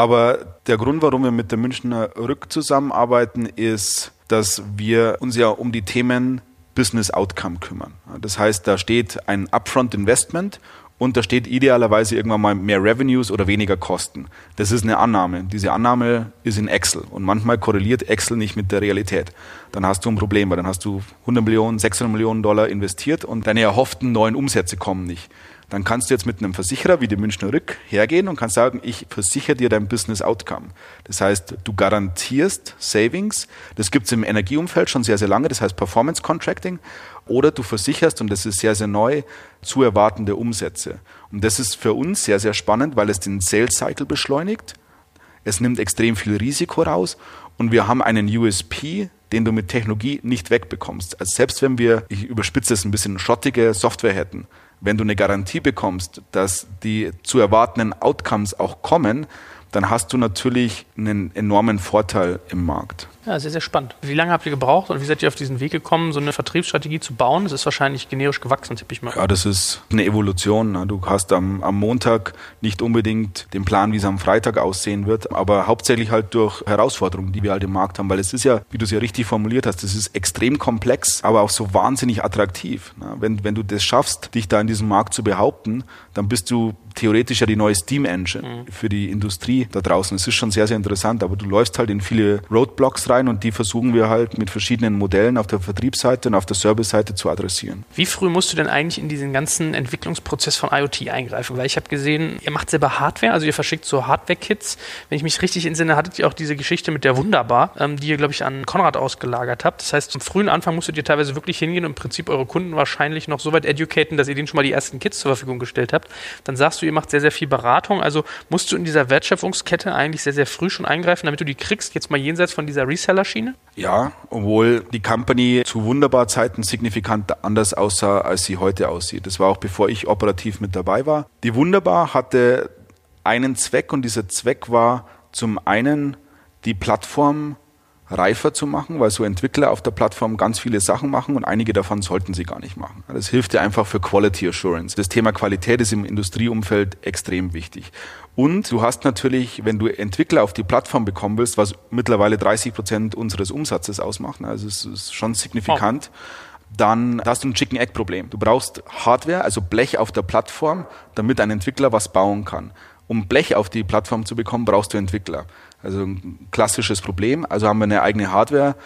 Aber der Grund, warum wir mit der Münchner Rück zusammenarbeiten, ist, dass wir uns ja um die Themen Business Outcome kümmern. Das heißt, da steht ein Upfront Investment und da steht idealerweise irgendwann mal mehr Revenues oder weniger Kosten. Das ist eine Annahme. Diese Annahme ist in Excel und manchmal korreliert Excel nicht mit der Realität. Dann hast du ein Problem, weil dann hast du 100 Millionen, 600 Millionen Dollar investiert und deine erhofften neuen Umsätze kommen nicht dann kannst du jetzt mit einem Versicherer wie dem Münchner Rück hergehen und kannst sagen, ich versichere dir dein Business Outcome. Das heißt, du garantierst Savings. Das gibt es im Energieumfeld schon sehr, sehr lange. Das heißt Performance Contracting. Oder du versicherst, und das ist sehr, sehr neu, zu erwartende Umsätze. Und das ist für uns sehr, sehr spannend, weil es den Sales Cycle beschleunigt. Es nimmt extrem viel Risiko raus. Und wir haben einen USP, den du mit Technologie nicht wegbekommst. Also selbst wenn wir, ich überspitze es ein bisschen, schottige Software hätten, wenn du eine Garantie bekommst, dass die zu erwartenden Outcomes auch kommen, dann hast du natürlich einen enormen Vorteil im Markt. Ja, sehr, sehr spannend. Wie lange habt ihr gebraucht und wie seid ihr auf diesen Weg gekommen, so eine Vertriebsstrategie zu bauen? Das ist wahrscheinlich generisch gewachsen, tippe ich mal. Ja, das ist eine Evolution. Ne? Du hast am, am Montag nicht unbedingt den Plan, wie es am Freitag aussehen wird, aber hauptsächlich halt durch Herausforderungen, die wir halt im Markt haben, weil es ist ja, wie du es ja richtig formuliert hast, es ist extrem komplex, aber auch so wahnsinnig attraktiv. Ne? Wenn, wenn du das schaffst, dich da in diesem Markt zu behaupten, dann bist du theoretisch ja die neue Steam Engine mhm. für die Industrie da draußen. Es ist schon sehr, sehr interessant, aber du läufst halt in viele Roadblocks rein und die versuchen wir halt mit verschiedenen Modellen auf der Vertriebsseite und auf der Serviceseite zu adressieren. Wie früh musst du denn eigentlich in diesen ganzen Entwicklungsprozess von IoT eingreifen? Weil ich habe gesehen, ihr macht selber Hardware, also ihr verschickt so Hardware-Kits. Wenn ich mich richtig entsinne, hattet ihr auch diese Geschichte mit der Wunderbar, ähm, die ihr, glaube ich, an Konrad ausgelagert habt. Das heißt, zum frühen Anfang musstet ihr teilweise wirklich hingehen und im Prinzip eure Kunden wahrscheinlich noch so weit educaten, dass ihr denen schon mal die ersten Kits zur Verfügung gestellt habt. Dann sagst du, ihr macht sehr, sehr viel Beratung. Also musst du in dieser Wertschöpfungskette eigentlich sehr, sehr früh schon eingreifen, damit du die kriegst, jetzt mal jenseits von dieser Reseller-Schiene? Ja, obwohl die Company zu wunderbar Zeiten signifikant anders aussah, als sie heute aussieht. Das war auch bevor ich operativ mit dabei war. Die Wunderbar hatte einen Zweck und dieser Zweck war zum einen die Plattform reifer zu machen, weil so Entwickler auf der Plattform ganz viele Sachen machen und einige davon sollten sie gar nicht machen. Das hilft dir einfach für Quality Assurance. Das Thema Qualität ist im Industrieumfeld extrem wichtig. Und du hast natürlich, wenn du Entwickler auf die Plattform bekommen willst, was mittlerweile 30 Prozent unseres Umsatzes ausmacht, also es ist schon signifikant, dann hast du ein Chicken Egg Problem. Du brauchst Hardware, also Blech auf der Plattform, damit ein Entwickler was bauen kann. Um Blech auf die Plattform zu bekommen, brauchst du Entwickler. Also ein klassisches Problem. Also haben wir eine eigene Hardware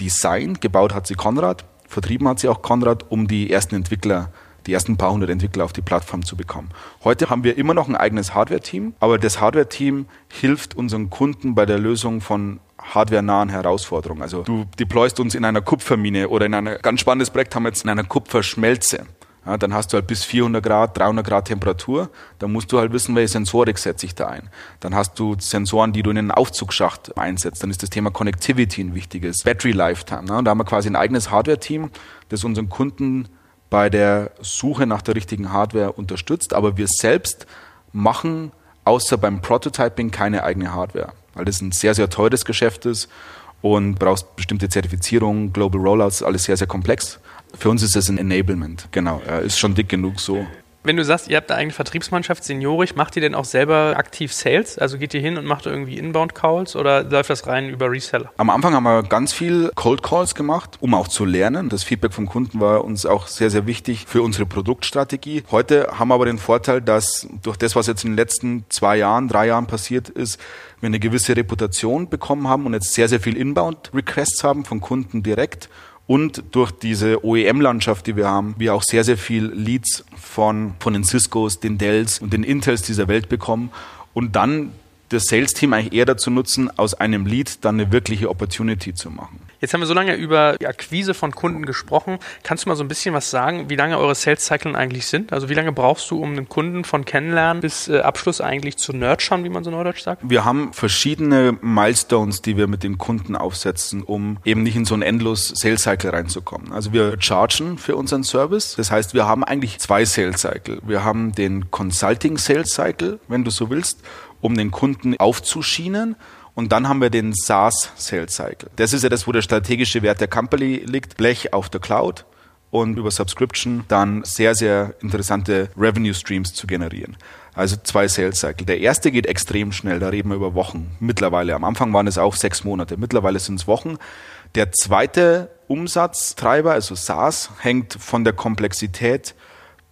designt, gebaut hat sie Konrad, vertrieben hat sie auch Konrad, um die ersten Entwickler die ersten paar hundert Entwickler auf die Plattform zu bekommen. Heute haben wir immer noch ein eigenes Hardware-Team, aber das Hardware-Team hilft unseren Kunden bei der Lösung von hardwarenahen Herausforderungen. Also du deployst uns in einer Kupfermine oder in einer ganz spannendes Projekt haben wir jetzt in einer Kupferschmelze. Ja, dann hast du halt bis 400 Grad, 300 Grad Temperatur. Dann musst du halt wissen, welche Sensorik setze ich da ein. Dann hast du Sensoren, die du in einen Aufzugsschacht einsetzt. Dann ist das Thema Connectivity ein wichtiges. Battery Lifetime. Ne? Und da haben wir quasi ein eigenes Hardware-Team, das unseren Kunden bei der Suche nach der richtigen Hardware unterstützt. Aber wir selbst machen außer beim Prototyping keine eigene Hardware, weil das ein sehr, sehr teures Geschäft ist und brauchst bestimmte Zertifizierungen, Global Rollouts, alles sehr, sehr komplex. Für uns ist das ein Enablement, genau. Ja, ist schon dick genug so. Wenn du sagst, ihr habt eine eigene Vertriebsmannschaft, seniorig, macht ihr denn auch selber aktiv Sales? Also geht ihr hin und macht irgendwie Inbound-Calls oder läuft das rein über Reseller? Am Anfang haben wir ganz viel Cold Calls gemacht, um auch zu lernen. Das Feedback vom Kunden war uns auch sehr, sehr wichtig für unsere Produktstrategie. Heute haben wir aber den Vorteil, dass durch das, was jetzt in den letzten zwei Jahren, drei Jahren passiert ist, wir eine gewisse Reputation bekommen haben und jetzt sehr, sehr viel Inbound-Requests haben von Kunden direkt und durch diese OEM-Landschaft, die wir haben, wir auch sehr, sehr viel Leads von, von den Ciscos, den Dells und den Intels dieser Welt bekommen und dann das Sales-Team eigentlich eher dazu nutzen, aus einem Lead dann eine wirkliche Opportunity zu machen. Jetzt haben wir so lange über die Akquise von Kunden gesprochen. Kannst du mal so ein bisschen was sagen, wie lange eure Sales-Cyclen eigentlich sind? Also wie lange brauchst du, um einen Kunden von Kennenlernen bis äh, Abschluss eigentlich zu nurturen, wie man so neudeutsch sagt? Wir haben verschiedene Milestones, die wir mit den Kunden aufsetzen, um eben nicht in so einen endlos Sales-Cycle reinzukommen. Also wir chargen für unseren Service. Das heißt, wir haben eigentlich zwei Sales-Cycle. Wir haben den Consulting-Sales-Cycle, wenn du so willst, um den Kunden aufzuschienen. Und dann haben wir den SaaS Sales Cycle. Das ist ja das, wo der strategische Wert der Company liegt. Blech auf der Cloud und über Subscription dann sehr, sehr interessante Revenue Streams zu generieren. Also zwei Sales Cycle. Der erste geht extrem schnell, da reden wir über Wochen mittlerweile. Am Anfang waren es auch sechs Monate, mittlerweile sind es Wochen. Der zweite Umsatztreiber, also SaaS, hängt von der Komplexität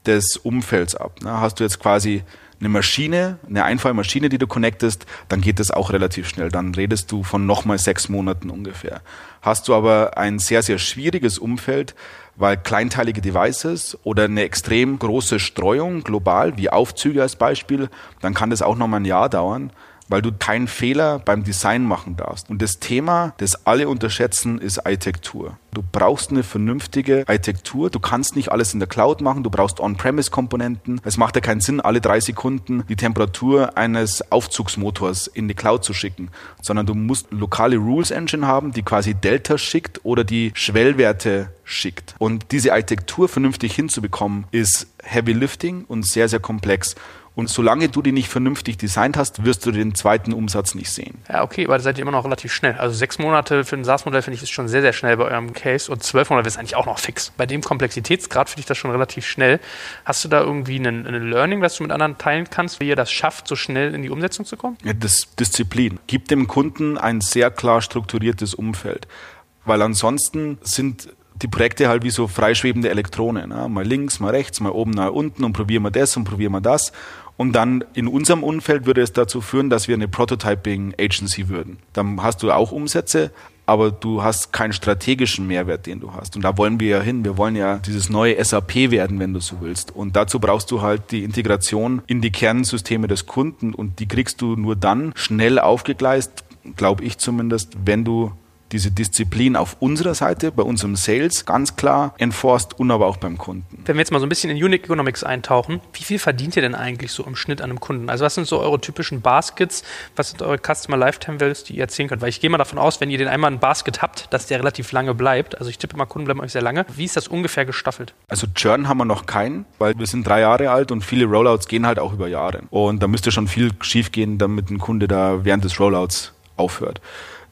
des Umfelds ab. Hast du jetzt quasi eine Maschine, eine Einfallmaschine, die du connectest, dann geht das auch relativ schnell. Dann redest du von nochmal sechs Monaten ungefähr. Hast du aber ein sehr, sehr schwieriges Umfeld, weil kleinteilige Devices oder eine extrem große Streuung global, wie Aufzüge als Beispiel, dann kann das auch nochmal ein Jahr dauern weil du keinen Fehler beim Design machen darfst. Und das Thema, das alle unterschätzen, ist Architektur. Du brauchst eine vernünftige Architektur. Du kannst nicht alles in der Cloud machen. Du brauchst On-Premise-Komponenten. Es macht ja keinen Sinn, alle drei Sekunden die Temperatur eines Aufzugsmotors in die Cloud zu schicken, sondern du musst lokale Rules Engine haben, die quasi Delta schickt oder die Schwellwerte schickt. Und diese Architektur vernünftig hinzubekommen, ist Heavy Lifting und sehr, sehr komplex. Und solange du die nicht vernünftig designt hast, wirst du den zweiten Umsatz nicht sehen. Ja, okay, aber da seid ihr immer noch relativ schnell. Also sechs Monate für ein SaaS-Modell finde ich ist schon sehr, sehr schnell bei eurem Case und zwölf Monate ist eigentlich auch noch fix. Bei dem Komplexitätsgrad finde ich das schon relativ schnell. Hast du da irgendwie ein Learning, was du mit anderen teilen kannst, wie ihr das schafft, so schnell in die Umsetzung zu kommen? Ja, das Disziplin. Gib dem Kunden ein sehr klar strukturiertes Umfeld. Weil ansonsten sind die Projekte halt wie so freischwebende Elektronen. Ne? Mal links, mal rechts, mal oben, mal unten und probieren wir das und probieren wir das. Und dann in unserem Umfeld würde es dazu führen, dass wir eine Prototyping Agency würden. Dann hast du auch Umsätze, aber du hast keinen strategischen Mehrwert, den du hast. Und da wollen wir ja hin. Wir wollen ja dieses neue SAP werden, wenn du so willst. Und dazu brauchst du halt die Integration in die Kernsysteme des Kunden und die kriegst du nur dann schnell aufgegleist, glaube ich zumindest, wenn du diese Disziplin auf unserer Seite, bei unserem Sales, ganz klar enforced und aber auch beim Kunden. Wenn wir jetzt mal so ein bisschen in Unique Economics eintauchen, wie viel verdient ihr denn eigentlich so im Schnitt an einem Kunden? Also was sind so eure typischen Baskets? Was sind eure Customer Lifetime Values, die ihr erzählen könnt? Weil ich gehe mal davon aus, wenn ihr den einmal ein Basket habt, dass der relativ lange bleibt. Also ich tippe mal, Kunden bleiben euch sehr lange. Wie ist das ungefähr gestaffelt? Also Churn haben wir noch keinen, weil wir sind drei Jahre alt und viele Rollouts gehen halt auch über Jahre. Und da müsste schon viel schief gehen, damit ein Kunde da während des Rollouts aufhört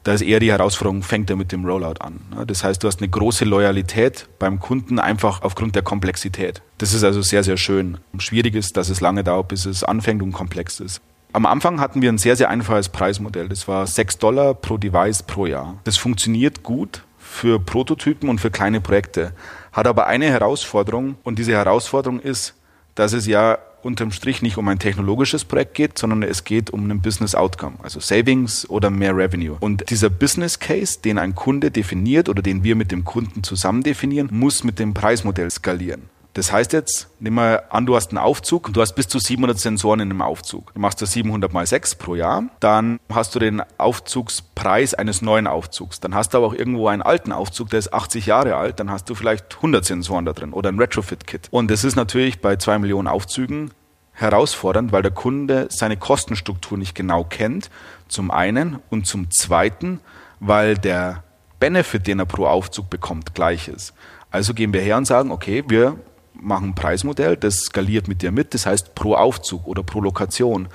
da ist eher die Herausforderung, fängt er mit dem Rollout an. Das heißt, du hast eine große Loyalität beim Kunden einfach aufgrund der Komplexität. Das ist also sehr, sehr schön. Schwierig ist, dass es lange dauert, bis es anfängt und komplex ist. Am Anfang hatten wir ein sehr, sehr einfaches Preismodell. Das war 6 Dollar pro Device pro Jahr. Das funktioniert gut für Prototypen und für kleine Projekte, hat aber eine Herausforderung und diese Herausforderung ist, dass es ja unterm Strich nicht um ein technologisches Projekt geht, sondern es geht um einen Business Outcome, also Savings oder mehr Revenue. Und dieser Business Case, den ein Kunde definiert oder den wir mit dem Kunden zusammen definieren, muss mit dem Preismodell skalieren. Das heißt jetzt, nimm mal an, du hast einen Aufzug, du hast bis zu 700 Sensoren in einem Aufzug. Du machst das 700 mal 6 pro Jahr, dann hast du den Aufzugspreis eines neuen Aufzugs. Dann hast du aber auch irgendwo einen alten Aufzug, der ist 80 Jahre alt, dann hast du vielleicht 100 Sensoren da drin oder ein Retrofit-Kit. Und das ist natürlich bei zwei Millionen Aufzügen herausfordernd, weil der Kunde seine Kostenstruktur nicht genau kennt, zum einen und zum zweiten, weil der Benefit, den er pro Aufzug bekommt, gleich ist. Also gehen wir her und sagen, okay, wir machen ein Preismodell, das skaliert mit dir mit, das heißt pro Aufzug oder pro Lokation.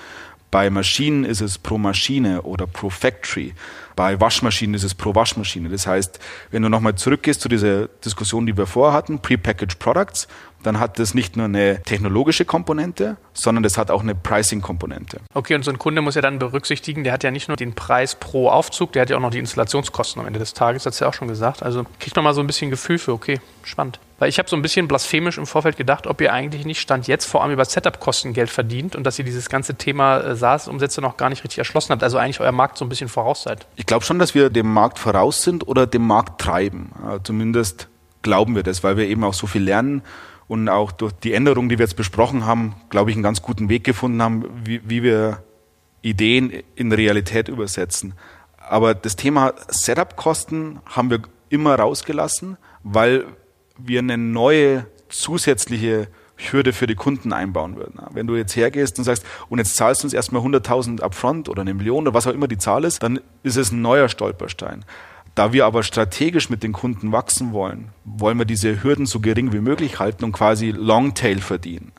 Bei Maschinen ist es pro Maschine oder pro Factory. Bei Waschmaschinen ist es pro Waschmaschine. Das heißt, wenn du nochmal zurückgehst zu dieser Diskussion, die wir vorher hatten, Prepackaged Products, dann hat das nicht nur eine technologische Komponente, sondern das hat auch eine Pricing-Komponente. Okay, und so ein Kunde muss ja dann berücksichtigen, der hat ja nicht nur den Preis pro Aufzug, der hat ja auch noch die Installationskosten am Ende des Tages, hat es ja auch schon gesagt. Also kriegt man mal so ein bisschen Gefühl für, okay, spannend. Weil ich habe so ein bisschen blasphemisch im Vorfeld gedacht, ob ihr eigentlich nicht Stand jetzt vor allem über Setup-Kosten Geld verdient und dass ihr dieses ganze Thema äh, SaaS-Umsätze noch gar nicht richtig erschlossen habt. Also eigentlich euer Markt so ein bisschen voraus seid. Ich glaube schon, dass wir dem Markt voraus sind oder dem Markt treiben. Ja, zumindest glauben wir das, weil wir eben auch so viel lernen und auch durch die Änderungen, die wir jetzt besprochen haben, glaube ich, einen ganz guten Weg gefunden haben, wie, wie wir Ideen in Realität übersetzen. Aber das Thema Setup-Kosten haben wir immer rausgelassen, weil wir eine neue zusätzliche Hürde für die Kunden einbauen würden. Wenn du jetzt hergehst und sagst, und jetzt zahlst du uns erstmal 100.000 upfront oder eine Million oder was auch immer die Zahl ist, dann ist es ein neuer Stolperstein. Da wir aber strategisch mit den Kunden wachsen wollen, wollen wir diese Hürden so gering wie möglich halten und quasi Longtail verdienen.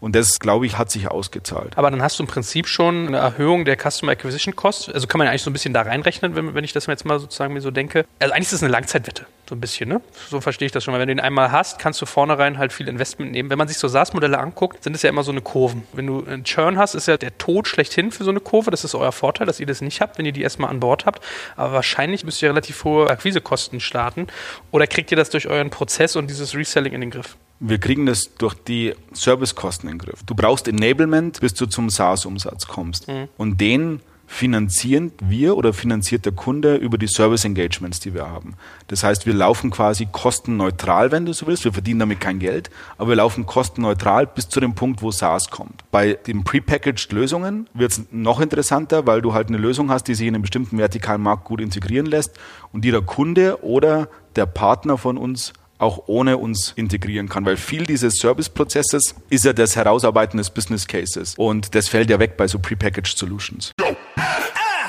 Und das, glaube ich, hat sich ausgezahlt. Aber dann hast du im Prinzip schon eine Erhöhung der Customer Acquisition Cost. Also kann man eigentlich so ein bisschen da reinrechnen, wenn, wenn ich das jetzt mal sozusagen mir so denke. Also eigentlich ist es eine Langzeitwette. So ein bisschen, ne? So verstehe ich das schon mal. Wenn du ihn einmal hast, kannst du vornherein halt viel Investment nehmen. Wenn man sich so SaaS-Modelle anguckt, sind es ja immer so eine Kurven. Wenn du einen Churn hast, ist ja der Tod schlechthin für so eine Kurve. Das ist euer Vorteil, dass ihr das nicht habt, wenn ihr die erstmal an Bord habt. Aber wahrscheinlich müsst ihr relativ hohe Akquisekosten starten. Oder kriegt ihr das durch euren Prozess und dieses Reselling in den Griff? Wir kriegen das durch die Servicekosten in den Griff. Du brauchst Enablement, bis du zum SaaS-Umsatz kommst. Mhm. Und den finanzieren wir oder finanziert der Kunde über die Service Engagements, die wir haben. Das heißt, wir laufen quasi kostenneutral, wenn du so willst. Wir verdienen damit kein Geld, aber wir laufen kostenneutral bis zu dem Punkt, wo SaaS kommt. Bei den prepackaged Lösungen wird es noch interessanter, weil du halt eine Lösung hast, die sich in einem bestimmten vertikalen Markt gut integrieren lässt und die der Kunde oder der Partner von uns auch ohne uns integrieren kann, weil viel dieses Service-Prozesses ist ja das Herausarbeiten des Business Cases und das fällt ja weg bei so prepackaged Solutions.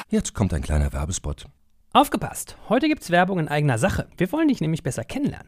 Jetzt kommt ein kleiner Werbespot. Aufgepasst! Heute gibt's Werbung in eigener Sache. Wir wollen dich nämlich besser kennenlernen,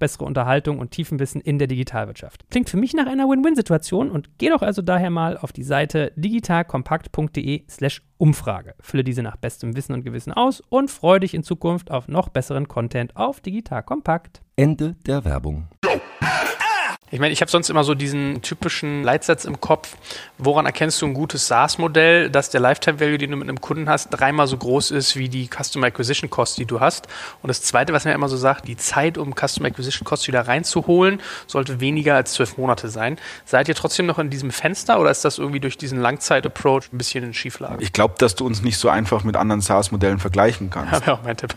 bessere Unterhaltung und Tiefenwissen in der Digitalwirtschaft. Klingt für mich nach einer Win-Win-Situation und geh doch also daher mal auf die Seite digitalkompakt.de/slash Umfrage. Fülle diese nach bestem Wissen und Gewissen aus und freue dich in Zukunft auf noch besseren Content auf Digital Kompakt. Ende der Werbung. Ich meine, ich habe sonst immer so diesen typischen Leitsatz im Kopf, woran erkennst du ein gutes SaaS-Modell, dass der Lifetime Value, den du mit einem Kunden hast, dreimal so groß ist wie die Customer Acquisition Cost, die du hast. Und das Zweite, was man ja immer so sagt, die Zeit, um Customer Acquisition Cost wieder reinzuholen, sollte weniger als zwölf Monate sein. Seid ihr trotzdem noch in diesem Fenster oder ist das irgendwie durch diesen Langzeit-Approach ein bisschen in Schieflage? Ich glaube, dass du uns nicht so einfach mit anderen SaaS-Modellen vergleichen kannst. Ja, wäre auch mein Tipp.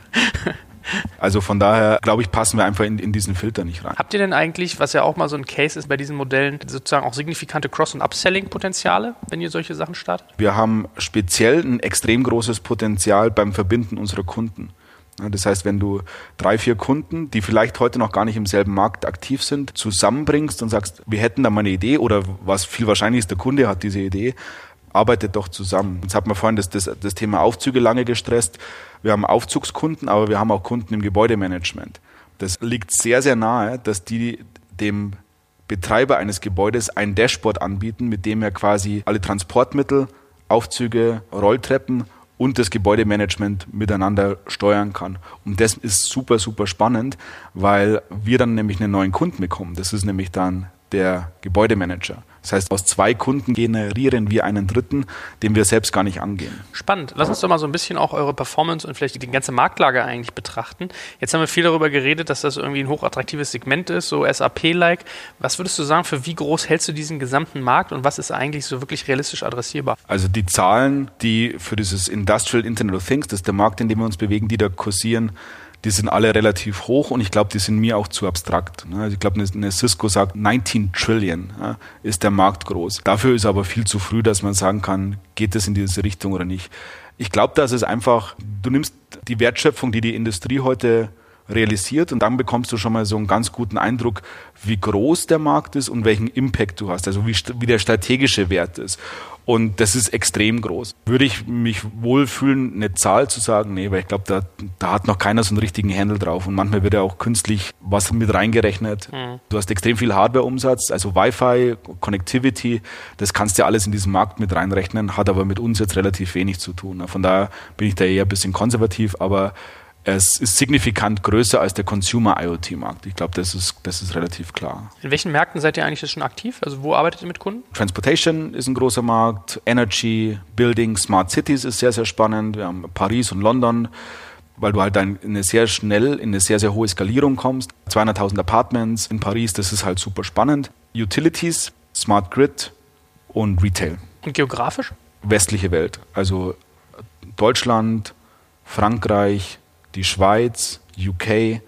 Also von daher, glaube ich, passen wir einfach in, in diesen Filter nicht rein. Habt ihr denn eigentlich, was ja auch mal so ein Case ist bei diesen Modellen, sozusagen auch signifikante Cross- und Upselling-Potenziale, wenn ihr solche Sachen startet? Wir haben speziell ein extrem großes Potenzial beim Verbinden unserer Kunden. Das heißt, wenn du drei, vier Kunden, die vielleicht heute noch gar nicht im selben Markt aktiv sind, zusammenbringst und sagst, wir hätten da mal eine Idee oder was viel wahrscheinlich ist, der Kunde hat diese Idee, arbeitet doch zusammen. Jetzt hat man vorhin das, das, das Thema Aufzüge lange gestresst. Wir haben Aufzugskunden, aber wir haben auch Kunden im Gebäudemanagement. Das liegt sehr, sehr nahe, dass die dem Betreiber eines Gebäudes ein Dashboard anbieten, mit dem er quasi alle Transportmittel, Aufzüge, Rolltreppen und das Gebäudemanagement miteinander steuern kann. Und das ist super, super spannend, weil wir dann nämlich einen neuen Kunden bekommen. Das ist nämlich dann der Gebäudemanager. Das heißt, aus zwei Kunden generieren wir einen dritten, den wir selbst gar nicht angehen. Spannend. Lass uns doch mal so ein bisschen auch eure Performance und vielleicht die ganze Marktlage eigentlich betrachten. Jetzt haben wir viel darüber geredet, dass das irgendwie ein hochattraktives Segment ist, so SAP-like. Was würdest du sagen, für wie groß hältst du diesen gesamten Markt und was ist eigentlich so wirklich realistisch adressierbar? Also die Zahlen, die für dieses Industrial Internet of Things, das ist der Markt, in dem wir uns bewegen, die da kursieren, die sind alle relativ hoch und ich glaube, die sind mir auch zu abstrakt. Ne? Also ich glaube, eine Cisco sagt 19 Trillion ist der Markt groß. Dafür ist aber viel zu früh, dass man sagen kann, geht es in diese Richtung oder nicht. Ich glaube, dass es einfach, du nimmst die Wertschöpfung, die die Industrie heute realisiert und dann bekommst du schon mal so einen ganz guten Eindruck, wie groß der Markt ist und welchen Impact du hast, also wie, wie der strategische Wert ist. Und das ist extrem groß. Würde ich mich wohlfühlen, eine Zahl zu sagen? Nee, weil ich glaube, da, da hat noch keiner so einen richtigen Handle drauf. Und manchmal wird ja auch künstlich was mit reingerechnet. Mhm. Du hast extrem viel Hardware-Umsatz, also Wi-Fi, Connectivity, das kannst du ja alles in diesen Markt mit reinrechnen, hat aber mit uns jetzt relativ wenig zu tun. Von daher bin ich da eher ein bisschen konservativ, aber es ist signifikant größer als der Consumer IoT-Markt. Ich glaube, das ist, das ist relativ klar. In welchen Märkten seid ihr eigentlich schon aktiv? Also wo arbeitet ihr mit Kunden? Transportation ist ein großer Markt, Energy, Building, Smart Cities ist sehr, sehr spannend. Wir haben Paris und London, weil du halt dann in eine sehr schnell, in eine sehr, sehr hohe Skalierung kommst. 200.000 Apartments in Paris, das ist halt super spannend. Utilities, Smart Grid und Retail. Und geografisch? Westliche Welt, also Deutschland, Frankreich, die Schweiz, UK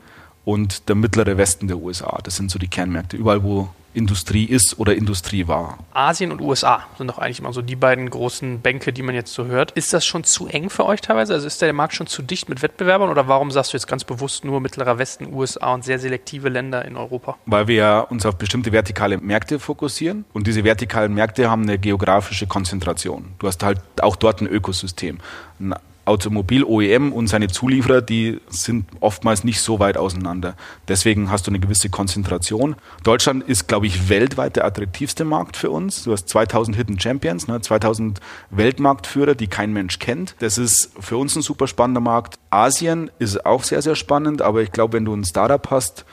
und der mittlere Westen der USA. Das sind so die Kernmärkte. Überall, wo Industrie ist oder Industrie war. Asien und USA sind doch eigentlich immer so die beiden großen Bänke, die man jetzt so hört. Ist das schon zu eng für euch teilweise? Also ist der Markt schon zu dicht mit Wettbewerbern oder warum sagst du jetzt ganz bewusst nur mittlerer Westen, USA und sehr selektive Länder in Europa? Weil wir uns auf bestimmte vertikale Märkte fokussieren und diese vertikalen Märkte haben eine geografische Konzentration. Du hast halt auch dort ein Ökosystem. Ein Automobil-OEM und seine Zulieferer, die sind oftmals nicht so weit auseinander. Deswegen hast du eine gewisse Konzentration. Deutschland ist, glaube ich, weltweit der attraktivste Markt für uns. Du hast 2000 Hidden Champions, ne, 2000 Weltmarktführer, die kein Mensch kennt. Das ist für uns ein super spannender Markt. Asien ist auch sehr, sehr spannend, aber ich glaube, wenn du ein Startup hast,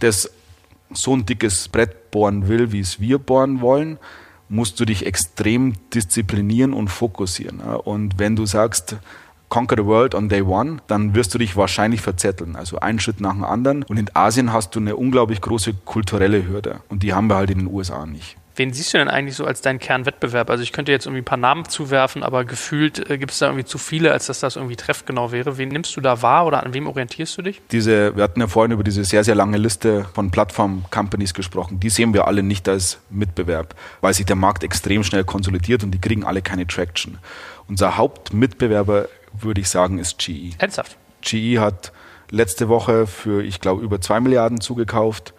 das so ein dickes Brett bohren will, wie es wir bohren wollen, musst du dich extrem disziplinieren und fokussieren. Und wenn du sagst, Conquer the World on Day One, dann wirst du dich wahrscheinlich verzetteln. Also einen Schritt nach dem anderen. Und in Asien hast du eine unglaublich große kulturelle Hürde. Und die haben wir halt in den USA nicht. Wen siehst du denn eigentlich so als deinen Kernwettbewerb? Also ich könnte jetzt irgendwie ein paar Namen zuwerfen, aber gefühlt äh, gibt es da irgendwie zu viele, als dass das irgendwie treffgenau wäre. Wen nimmst du da wahr oder an wem orientierst du dich? Diese, wir hatten ja vorhin über diese sehr, sehr lange Liste von Plattform-Companies gesprochen. Die sehen wir alle nicht als Mitbewerb, weil sich der Markt extrem schnell konsolidiert und die kriegen alle keine Traction. Unser Hauptmitbewerber, würde ich sagen, ist GE. Ernsthaft? GE hat letzte Woche für, ich glaube, über zwei Milliarden zugekauft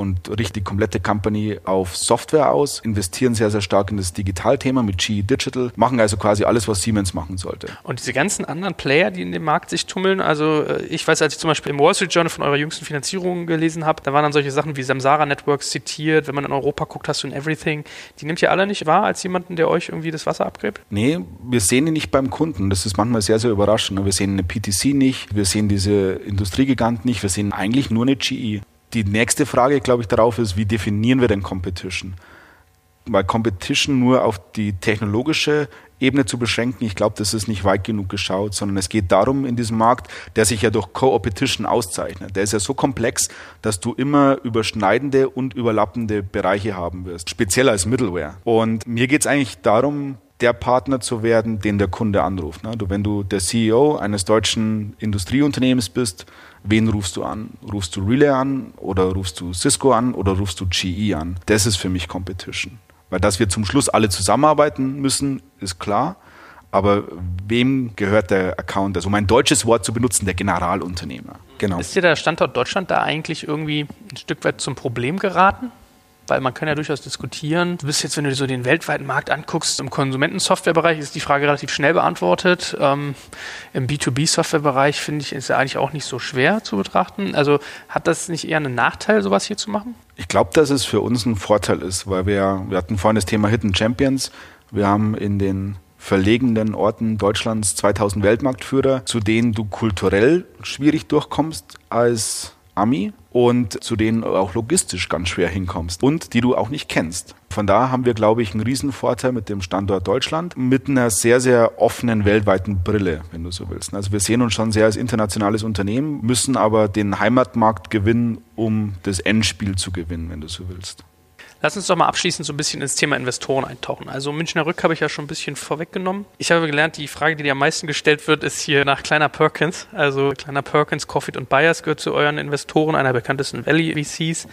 und richten die komplette Company auf Software aus, investieren sehr, sehr stark in das Digitalthema mit GE Digital, machen also quasi alles, was Siemens machen sollte. Und diese ganzen anderen Player, die in dem Markt sich tummeln, also äh, ich weiß, als ich zum Beispiel im Wall Street Journal von eurer jüngsten Finanzierung gelesen habe, da waren dann solche Sachen wie Samsara Networks zitiert, wenn man in Europa guckt, hast du in Everything. Die nimmt ihr alle nicht wahr als jemanden, der euch irgendwie das Wasser abgräbt? Nee, wir sehen ihn nicht beim Kunden. Das ist manchmal sehr, sehr überraschend. Wir sehen eine PTC nicht, wir sehen diese Industriegiganten nicht, wir sehen eigentlich nur eine GE die nächste Frage, glaube ich, darauf ist, wie definieren wir denn Competition? Weil Competition nur auf die technologische Ebene zu beschränken, ich glaube, das ist nicht weit genug geschaut, sondern es geht darum in diesem Markt, der sich ja durch Co-Opetition auszeichnet. Der ist ja so komplex, dass du immer überschneidende und überlappende Bereiche haben wirst, speziell als Middleware. Und mir geht es eigentlich darum, der Partner zu werden, den der Kunde anruft. Ne? wenn du der CEO eines deutschen Industrieunternehmens bist, wen rufst du an? Rufst du Relay an oder rufst du Cisco an oder rufst du GE an? Das ist für mich Competition. Weil dass wir zum Schluss alle zusammenarbeiten müssen, ist klar. Aber wem gehört der Account? Also um ein deutsches Wort zu benutzen, der Generalunternehmer. Genau. Ist dir der Standort Deutschland da eigentlich irgendwie ein Stück weit zum Problem geraten? Weil man kann ja durchaus diskutieren. Du bist jetzt, wenn du dir so den weltweiten Markt anguckst, im Konsumentensoftwarebereich ist die Frage relativ schnell beantwortet. Ähm, Im B2B-Softwarebereich finde ich, ist ja eigentlich auch nicht so schwer zu betrachten. Also hat das nicht eher einen Nachteil, sowas hier zu machen? Ich glaube, dass es für uns ein Vorteil ist, weil wir, wir hatten vorhin das Thema Hidden Champions. Wir haben in den verlegenen Orten Deutschlands 2000 Weltmarktführer, zu denen du kulturell schwierig durchkommst als Ami und zu denen auch logistisch ganz schwer hinkommst und die du auch nicht kennst. Von da haben wir, glaube ich, einen Riesenvorteil mit dem Standort Deutschland mit einer sehr, sehr offenen weltweiten Brille, wenn du so willst. Also wir sehen uns schon sehr als internationales Unternehmen, müssen aber den Heimatmarkt gewinnen, um das Endspiel zu gewinnen, wenn du so willst. Lass uns doch mal abschließend so ein bisschen ins Thema Investoren eintauchen. Also Münchner Rück habe ich ja schon ein bisschen vorweggenommen. Ich habe gelernt, die Frage, die dir am meisten gestellt wird, ist hier nach Kleiner Perkins. Also Kleiner Perkins, Coffee und Buyers gehört zu euren Investoren, einer bekanntesten Valley VCs.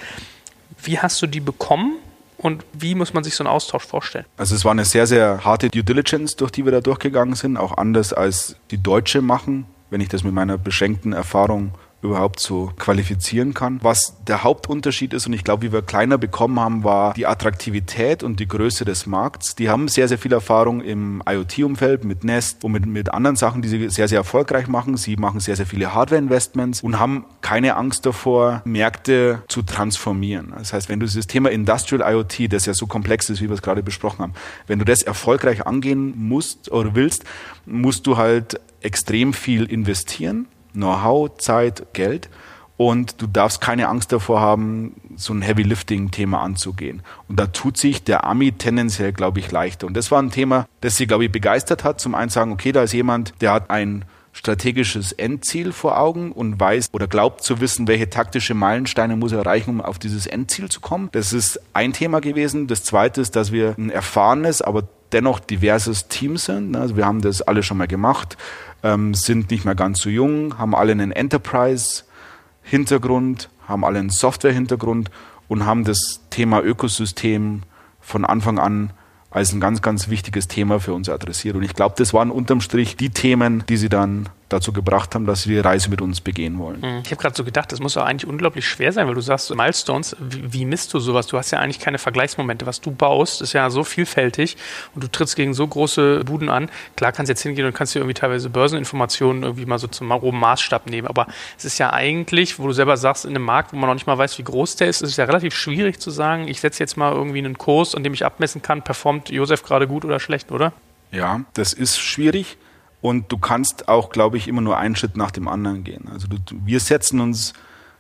Wie hast du die bekommen? Und wie muss man sich so einen Austausch vorstellen? Also es war eine sehr, sehr harte Due Diligence, durch die wir da durchgegangen sind, auch anders als die Deutsche machen, wenn ich das mit meiner beschränkten Erfahrung überhaupt so qualifizieren kann. Was der Hauptunterschied ist, und ich glaube, wie wir kleiner bekommen haben, war die Attraktivität und die Größe des Markts. Die haben sehr, sehr viel Erfahrung im IoT-Umfeld mit Nest und mit, mit anderen Sachen, die sie sehr, sehr erfolgreich machen. Sie machen sehr, sehr viele Hardware-Investments und haben keine Angst davor, Märkte zu transformieren. Das heißt, wenn du dieses Thema Industrial IoT, das ja so komplex ist, wie wir es gerade besprochen haben, wenn du das erfolgreich angehen musst oder willst, musst du halt extrem viel investieren Know-how, Zeit, Geld. Und du darfst keine Angst davor haben, so ein Heavy Lifting-Thema anzugehen. Und da tut sich der Ami tendenziell, glaube ich, leichter. Und das war ein Thema, das sie, glaube ich, begeistert hat. Zum einen sagen, okay, da ist jemand, der hat ein strategisches Endziel vor Augen und weiß oder glaubt zu wissen, welche taktische Meilensteine muss er erreichen, um auf dieses Endziel zu kommen. Das ist ein Thema gewesen. Das zweite ist, dass wir ein erfahrenes, aber dennoch diverses Team sind. Also wir haben das alle schon mal gemacht ähm, sind nicht mehr ganz so jung, haben alle einen Enterprise-Hintergrund, haben alle einen Software-Hintergrund und haben das Thema Ökosystem von Anfang an als ein ganz, ganz wichtiges Thema für uns adressiert. Und ich glaube, das waren unterm Strich die Themen, die sie dann dazu gebracht haben, dass sie die Reise mit uns begehen wollen. Mhm. Ich habe gerade so gedacht, das muss doch eigentlich unglaublich schwer sein, weil du sagst, Milestones, wie, wie, misst du sowas? Du hast ja eigentlich keine Vergleichsmomente. Was du baust, ist ja so vielfältig und du trittst gegen so große Buden an. Klar kannst du jetzt hingehen und kannst dir irgendwie teilweise Börseninformationen irgendwie mal so zum groben Maßstab nehmen, aber es ist ja eigentlich, wo du selber sagst, in einem Markt, wo man noch nicht mal weiß, wie groß der ist, ist es ja relativ schwierig zu sagen, ich setze jetzt mal irgendwie einen Kurs, an dem ich abmessen kann, performt Josef gerade gut oder schlecht, oder? Ja, das ist schwierig. Und du kannst auch, glaube ich, immer nur einen Schritt nach dem anderen gehen. Also du, wir setzen uns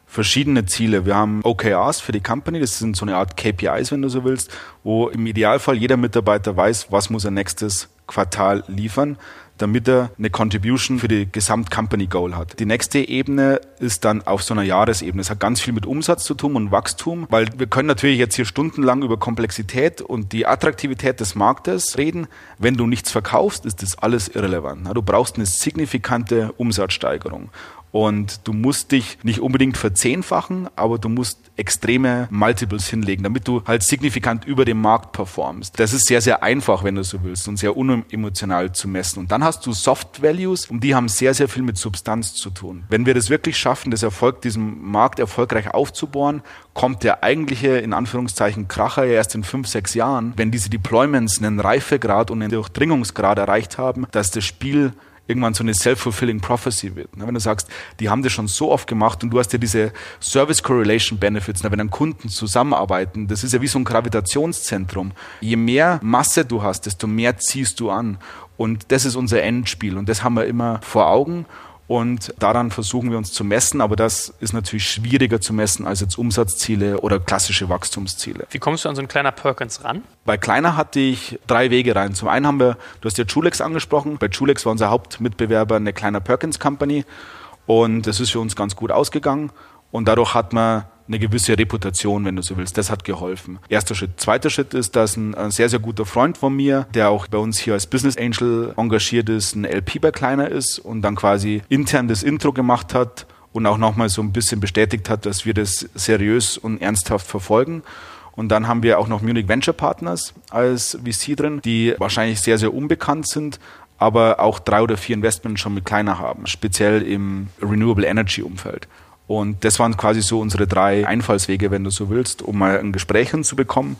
verschiedene Ziele. Wir haben OKRs für die Company, das sind so eine Art KPIs, wenn du so willst, wo im Idealfall jeder Mitarbeiter weiß, was muss er nächstes Quartal liefern damit er eine Contribution für die Gesamt-Company-Goal hat. Die nächste Ebene ist dann auf so einer Jahresebene. Es hat ganz viel mit Umsatz zu tun und Wachstum, weil wir können natürlich jetzt hier stundenlang über Komplexität und die Attraktivität des Marktes reden. Wenn du nichts verkaufst, ist das alles irrelevant. Du brauchst eine signifikante Umsatzsteigerung. Und du musst dich nicht unbedingt verzehnfachen, aber du musst extreme Multiples hinlegen, damit du halt signifikant über dem Markt performst. Das ist sehr, sehr einfach, wenn du so willst, und sehr unemotional zu messen. Und dann hast du Soft Values und die haben sehr, sehr viel mit Substanz zu tun. Wenn wir das wirklich schaffen, das Erfolg, diesen Markt erfolgreich aufzubohren, kommt der eigentliche, in Anführungszeichen, Kracher ja erst in fünf, sechs Jahren, wenn diese Deployments einen Reifegrad und einen Durchdringungsgrad erreicht haben, dass das Spiel irgendwann so eine self-fulfilling prophecy wird. Wenn du sagst, die haben das schon so oft gemacht und du hast ja diese Service Correlation Benefits, wenn dann Kunden zusammenarbeiten, das ist ja wie so ein Gravitationszentrum. Je mehr Masse du hast, desto mehr ziehst du an. Und das ist unser Endspiel und das haben wir immer vor Augen und daran versuchen wir uns zu messen, aber das ist natürlich schwieriger zu messen als jetzt Umsatzziele oder klassische Wachstumsziele. Wie kommst du an so ein kleiner Perkins ran? Bei kleiner hatte ich drei Wege rein. Zum einen haben wir, du hast ja Chulex angesprochen, bei Chulex war unser Hauptmitbewerber eine kleine Perkins Company und das ist für uns ganz gut ausgegangen und dadurch hat man eine gewisse Reputation, wenn du so willst. Das hat geholfen. Erster Schritt. Zweiter Schritt ist, dass ein, ein, sehr, sehr guter Freund von mir, der auch bei uns hier als Business Angel engagiert ist, ein LP bei Kleiner ist und dann quasi intern das Intro gemacht hat und auch nochmal so ein bisschen bestätigt hat, dass wir das seriös und ernsthaft verfolgen. Und dann haben wir auch noch Munich Venture Partners als VC drin, die wahrscheinlich sehr, sehr unbekannt sind, aber auch drei oder vier Investments schon mit kleiner haben, speziell im Renewable Energy Umfeld. Und das waren quasi so unsere drei Einfallswege, wenn du so willst, um mal ein Gespräch hinzubekommen.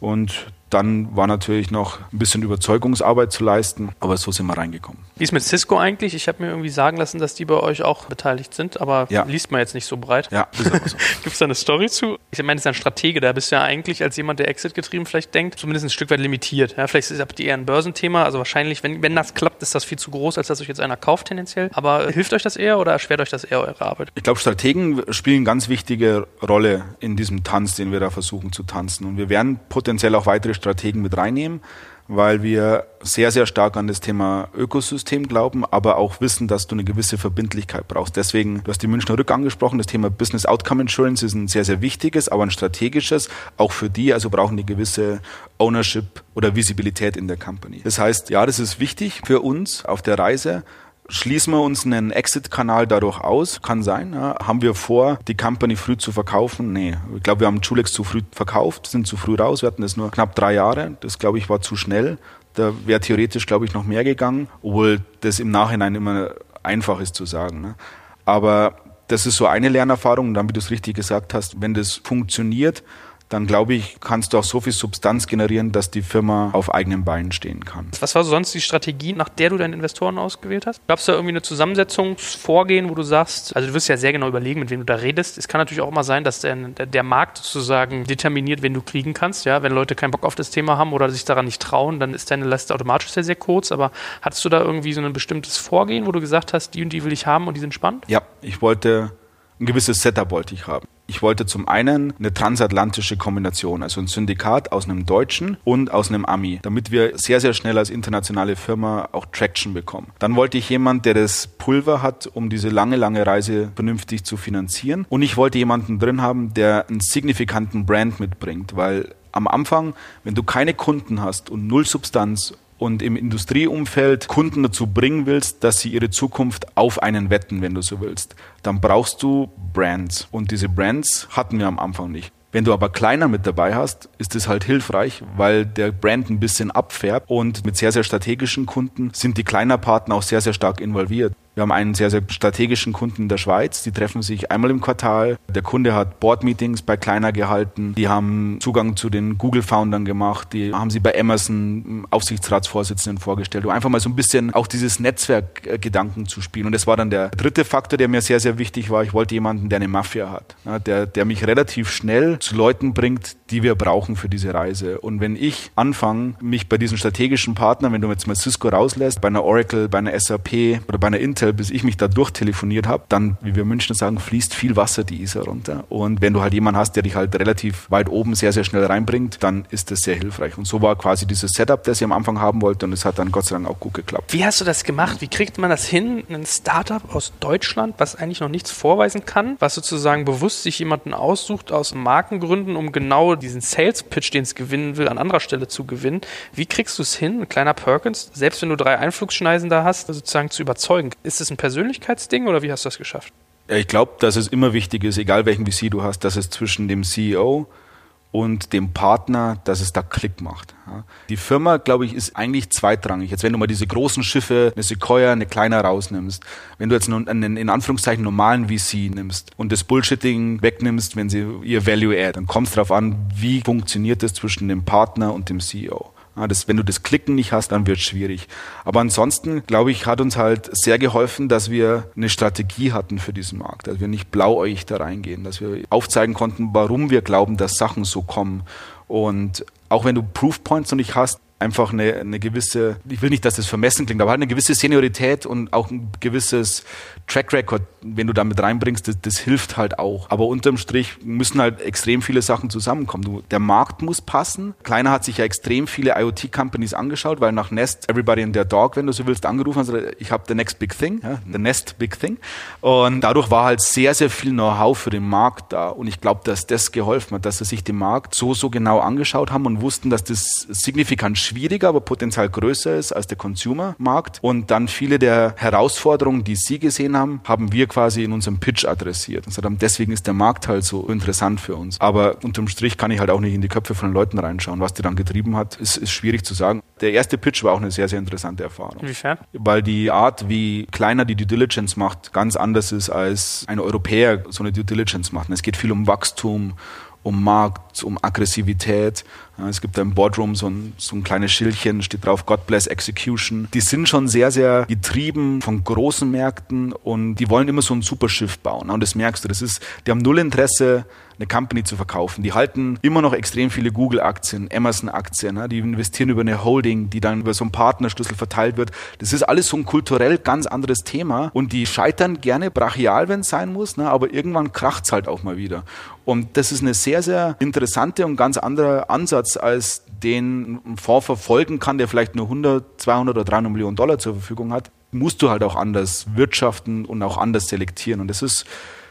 Und Dann war natürlich noch ein bisschen Überzeugungsarbeit zu leisten, aber so sind wir reingekommen. Wie ist mit Cisco eigentlich? Ich habe mir irgendwie sagen lassen, dass die bei euch auch beteiligt sind, aber ja. liest man jetzt nicht so breit. Ja, ist so. Gibt es da eine Story zu? Ich meine, das ist ein Stratege, da bist du ja eigentlich als jemand, der Exit getrieben vielleicht denkt, zumindest ein Stück weit limitiert. Ja, vielleicht ist das eher ein Börsenthema, also wahrscheinlich, wenn, wenn das klappt, ist das viel zu groß, als dass euch jetzt einer kauft tendenziell. Aber hilft euch das eher oder erschwert euch das eher eure Arbeit? Ich glaube, Strategen spielen eine ganz wichtige Rolle in diesem Tanz, den wir da versuchen zu tanzen. Und wir werden potenziell auch weitere Strategen mit reinnehmen, weil wir sehr, sehr stark an das Thema Ökosystem glauben, aber auch wissen, dass du eine gewisse Verbindlichkeit brauchst. Deswegen, du hast die Münchner Rück angesprochen, das Thema Business Outcome Insurance ist ein sehr, sehr wichtiges, aber ein strategisches, auch für die, also brauchen die gewisse Ownership oder Visibilität in der Company. Das heißt, ja, das ist wichtig für uns auf der Reise, Schließen wir uns einen Exit-Kanal dadurch aus? Kann sein. Ja. Haben wir vor, die Company früh zu verkaufen? Nee. Ich glaube, wir haben Julex zu früh verkauft, sind zu früh raus. Wir hatten das nur knapp drei Jahre. Das, glaube ich, war zu schnell. Da wäre theoretisch, glaube ich, noch mehr gegangen, obwohl das im Nachhinein immer einfach ist zu sagen. Ne. Aber das ist so eine Lernerfahrung. Und dann, wie du es richtig gesagt hast, wenn das funktioniert, dann glaube ich, kannst du auch so viel Substanz generieren, dass die Firma auf eigenen Beinen stehen kann. Was war sonst die Strategie, nach der du deine Investoren ausgewählt hast? Gab es da irgendwie eine Zusammensetzungsvorgehen, wo du sagst, also du wirst ja sehr genau überlegen, mit wem du da redest. Es kann natürlich auch immer sein, dass der, der Markt sozusagen determiniert, wen du kriegen kannst. Ja, wenn Leute keinen Bock auf das Thema haben oder sich daran nicht trauen, dann ist deine Liste automatisch sehr, sehr kurz. Aber hattest du da irgendwie so ein bestimmtes Vorgehen, wo du gesagt hast, die und die will ich haben und die sind spannend? Ja, ich wollte ein gewisses Setup wollte ich haben. Ich wollte zum einen eine transatlantische Kombination, also ein Syndikat aus einem Deutschen und aus einem Ami, damit wir sehr, sehr schnell als internationale Firma auch Traction bekommen. Dann wollte ich jemanden, der das Pulver hat, um diese lange, lange Reise vernünftig zu finanzieren. Und ich wollte jemanden drin haben, der einen signifikanten Brand mitbringt, weil am Anfang, wenn du keine Kunden hast und null Substanz und im Industrieumfeld Kunden dazu bringen willst, dass sie ihre Zukunft auf einen wetten, wenn du so willst, dann brauchst du Brands. Und diese Brands hatten wir am Anfang nicht. Wenn du aber kleiner mit dabei hast, ist es halt hilfreich, weil der Brand ein bisschen abfärbt und mit sehr, sehr strategischen Kunden sind die kleiner Partner auch sehr, sehr stark involviert. Wir haben einen sehr, sehr strategischen Kunden in der Schweiz. Die treffen sich einmal im Quartal. Der Kunde hat Board-Meetings bei Kleiner gehalten. Die haben Zugang zu den Google-Foundern gemacht. Die haben sie bei Amazon Aufsichtsratsvorsitzenden vorgestellt, um einfach mal so ein bisschen auch dieses Netzwerkgedanken zu spielen. Und das war dann der dritte Faktor, der mir sehr, sehr wichtig war. Ich wollte jemanden, der eine Mafia hat, der, der mich relativ schnell zu Leuten bringt, die wir brauchen für diese Reise. Und wenn ich anfange, mich bei diesen strategischen Partnern, wenn du jetzt mal Cisco rauslässt, bei einer Oracle, bei einer SAP oder bei einer Intel, Hotel, bis ich mich da durchtelefoniert habe, dann, wie wir Münchner sagen, fließt viel Wasser die Isar runter. Und wenn du halt jemanden hast, der dich halt relativ weit oben sehr, sehr schnell reinbringt, dann ist das sehr hilfreich. Und so war quasi dieses Setup, das ich am Anfang haben wollte und es hat dann Gott sei Dank auch gut geklappt. Wie hast du das gemacht? Wie kriegt man das hin, ein Startup aus Deutschland, was eigentlich noch nichts vorweisen kann, was sozusagen bewusst sich jemanden aussucht aus Markengründen, um genau diesen Sales-Pitch, den es gewinnen will, an anderer Stelle zu gewinnen. Wie kriegst du es hin, ein kleiner Perkins, selbst wenn du drei Einflugschneisen da hast, sozusagen zu überzeugen? Ist ist das ein Persönlichkeitsding oder wie hast du das geschafft? Ich glaube, dass es immer wichtig ist, egal welchen VC du hast, dass es zwischen dem CEO und dem Partner, dass es da Klick macht. Die Firma, glaube ich, ist eigentlich zweitrangig. Jetzt, wenn du mal diese großen Schiffe, eine Sequoia, eine kleiner rausnimmst, wenn du jetzt einen in Anführungszeichen normalen VC nimmst und das Bullshitting wegnimmst, wenn sie ihr Value add, dann kommt es darauf an, wie funktioniert das zwischen dem Partner und dem CEO. Ja, das, wenn du das Klicken nicht hast, dann wird es schwierig. Aber ansonsten, glaube ich, hat uns halt sehr geholfen, dass wir eine Strategie hatten für diesen Markt, dass wir nicht blauäugig da reingehen, dass wir aufzeigen konnten, warum wir glauben, dass Sachen so kommen. Und auch wenn du Proofpoints noch nicht hast, einfach eine, eine gewisse, ich will nicht, dass das vermessen klingt, aber halt eine gewisse Seniorität und auch ein gewisses Track Record, wenn du damit reinbringst, das, das hilft halt auch. Aber unterm Strich müssen halt extrem viele Sachen zusammenkommen. Du, der Markt muss passen. Kleiner hat sich ja extrem viele IoT-Companies angeschaut, weil nach Nest, Everybody in their Dog, wenn du so willst, angerufen hast, ich habe the next big thing, ja, the Nest big thing. Und dadurch war halt sehr, sehr viel Know-how für den Markt da. Und ich glaube, dass das geholfen hat, dass sie sich den Markt so, so genau angeschaut haben und wussten, dass das signifikant schwieriger, aber potenziell größer ist als der Consumer-Markt. Und dann viele der Herausforderungen, die Sie gesehen haben, haben wir quasi in unserem Pitch adressiert. Und sagen, deswegen ist der Markt halt so interessant für uns. Aber unterm Strich kann ich halt auch nicht in die Köpfe von den Leuten reinschauen. Was die dann getrieben hat, ist, ist schwierig zu sagen. Der erste Pitch war auch eine sehr, sehr interessante Erfahrung. Inwiefern? Weil die Art, wie kleiner die Due Diligence macht, ganz anders ist, als ein Europäer so eine Due Diligence macht. Es geht viel um Wachstum, um Markt, um Aggressivität. Ja, es gibt da im Boardroom so ein, so ein kleines Schildchen, steht drauf God bless Execution. Die sind schon sehr, sehr getrieben von großen Märkten und die wollen immer so ein Superschiff bauen. Und das merkst du, das ist, die haben null Interesse, eine Company zu verkaufen. Die halten immer noch extrem viele Google-Aktien, Amazon-Aktien. Die investieren über eine Holding, die dann über so einen Partnerschlüssel verteilt wird. Das ist alles so ein kulturell ganz anderes Thema. Und die scheitern gerne brachial, wenn es sein muss, ne? aber irgendwann kracht es halt auch mal wieder. Und das ist eine sehr, sehr interessante und ganz anderer Ansatz, als den Fonds verfolgen kann, der vielleicht nur 100, 200 oder 300 Millionen Dollar zur Verfügung hat. Musst du halt auch anders wirtschaften und auch anders selektieren. Und das ist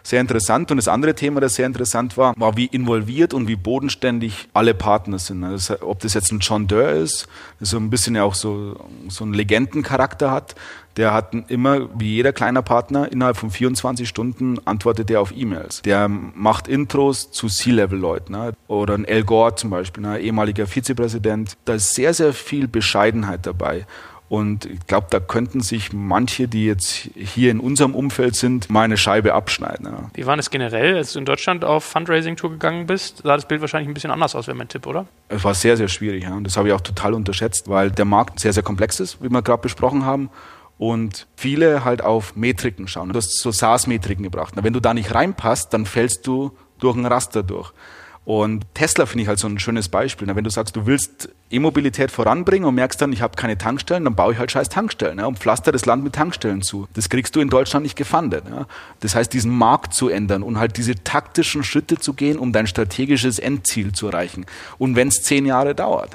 sehr interessant. Und das andere Thema, das sehr interessant war, war, wie involviert und wie bodenständig alle Partner sind. Also, ob das jetzt ein John Doerr ist, der so ein bisschen ja auch so, so einen Legendencharakter hat, der hat immer, wie jeder kleiner Partner, innerhalb von 24 Stunden antwortet er auf E-Mails. Der macht Intros zu C-Level-Leuten. Ne? Oder ein El Gore zum Beispiel, ne? ehemaliger Vizepräsident. Da ist sehr, sehr viel Bescheidenheit dabei. Und ich glaube, da könnten sich manche, die jetzt hier in unserem Umfeld sind, mal eine Scheibe abschneiden. Ja. Wie war es generell, als du in Deutschland auf Fundraising-Tour gegangen bist? Sah das Bild wahrscheinlich ein bisschen anders aus, wäre mein Tipp, oder? Es war sehr, sehr schwierig. Ja. Und das habe ich auch total unterschätzt, weil der Markt sehr, sehr komplex ist, wie wir gerade besprochen haben. Und viele halt auf Metriken schauen. Du hast so SaaS-Metriken gebracht. Na, wenn du da nicht reinpasst, dann fällst du durch ein Raster durch. Und Tesla finde ich halt so ein schönes Beispiel. Wenn du sagst, du willst E-Mobilität voranbringen und merkst dann, ich habe keine Tankstellen, dann baue ich halt scheiß Tankstellen und pflaster das Land mit Tankstellen zu. Das kriegst du in Deutschland nicht gefundet. Das heißt, diesen Markt zu ändern und halt diese taktischen Schritte zu gehen, um dein strategisches Endziel zu erreichen. Und wenn es zehn Jahre dauert,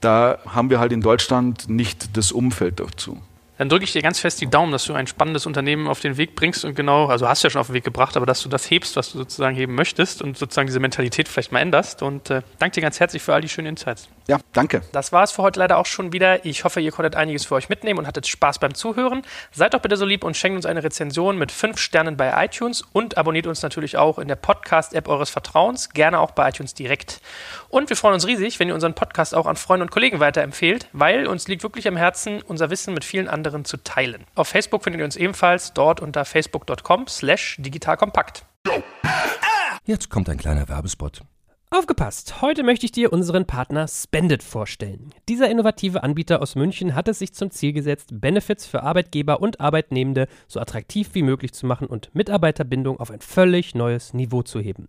da haben wir halt in Deutschland nicht das Umfeld dazu dann drücke ich dir ganz fest die Daumen, dass du ein spannendes Unternehmen auf den Weg bringst und genau, also hast du ja schon auf den Weg gebracht, aber dass du das hebst, was du sozusagen heben möchtest und sozusagen diese Mentalität vielleicht mal änderst. Und äh, danke dir ganz herzlich für all die schönen Insights. Ja, danke. Das war es für heute leider auch schon wieder. Ich hoffe, ihr konntet einiges für euch mitnehmen und hattet Spaß beim Zuhören. Seid doch bitte so lieb und schenkt uns eine Rezension mit fünf Sternen bei iTunes und abonniert uns natürlich auch in der Podcast-App eures Vertrauens, gerne auch bei iTunes direkt. Und wir freuen uns riesig, wenn ihr unseren Podcast auch an Freunde und Kollegen weiterempfehlt, weil uns liegt wirklich am Herzen, unser Wissen mit vielen anderen zu teilen. Auf Facebook findet ihr uns ebenfalls dort unter facebook.com slash digitalkompakt. Jetzt kommt ein kleiner Werbespot. Aufgepasst! Heute möchte ich dir unseren Partner Spendit vorstellen. Dieser innovative Anbieter aus München hat es sich zum Ziel gesetzt, Benefits für Arbeitgeber und Arbeitnehmende so attraktiv wie möglich zu machen und Mitarbeiterbindung auf ein völlig neues Niveau zu heben.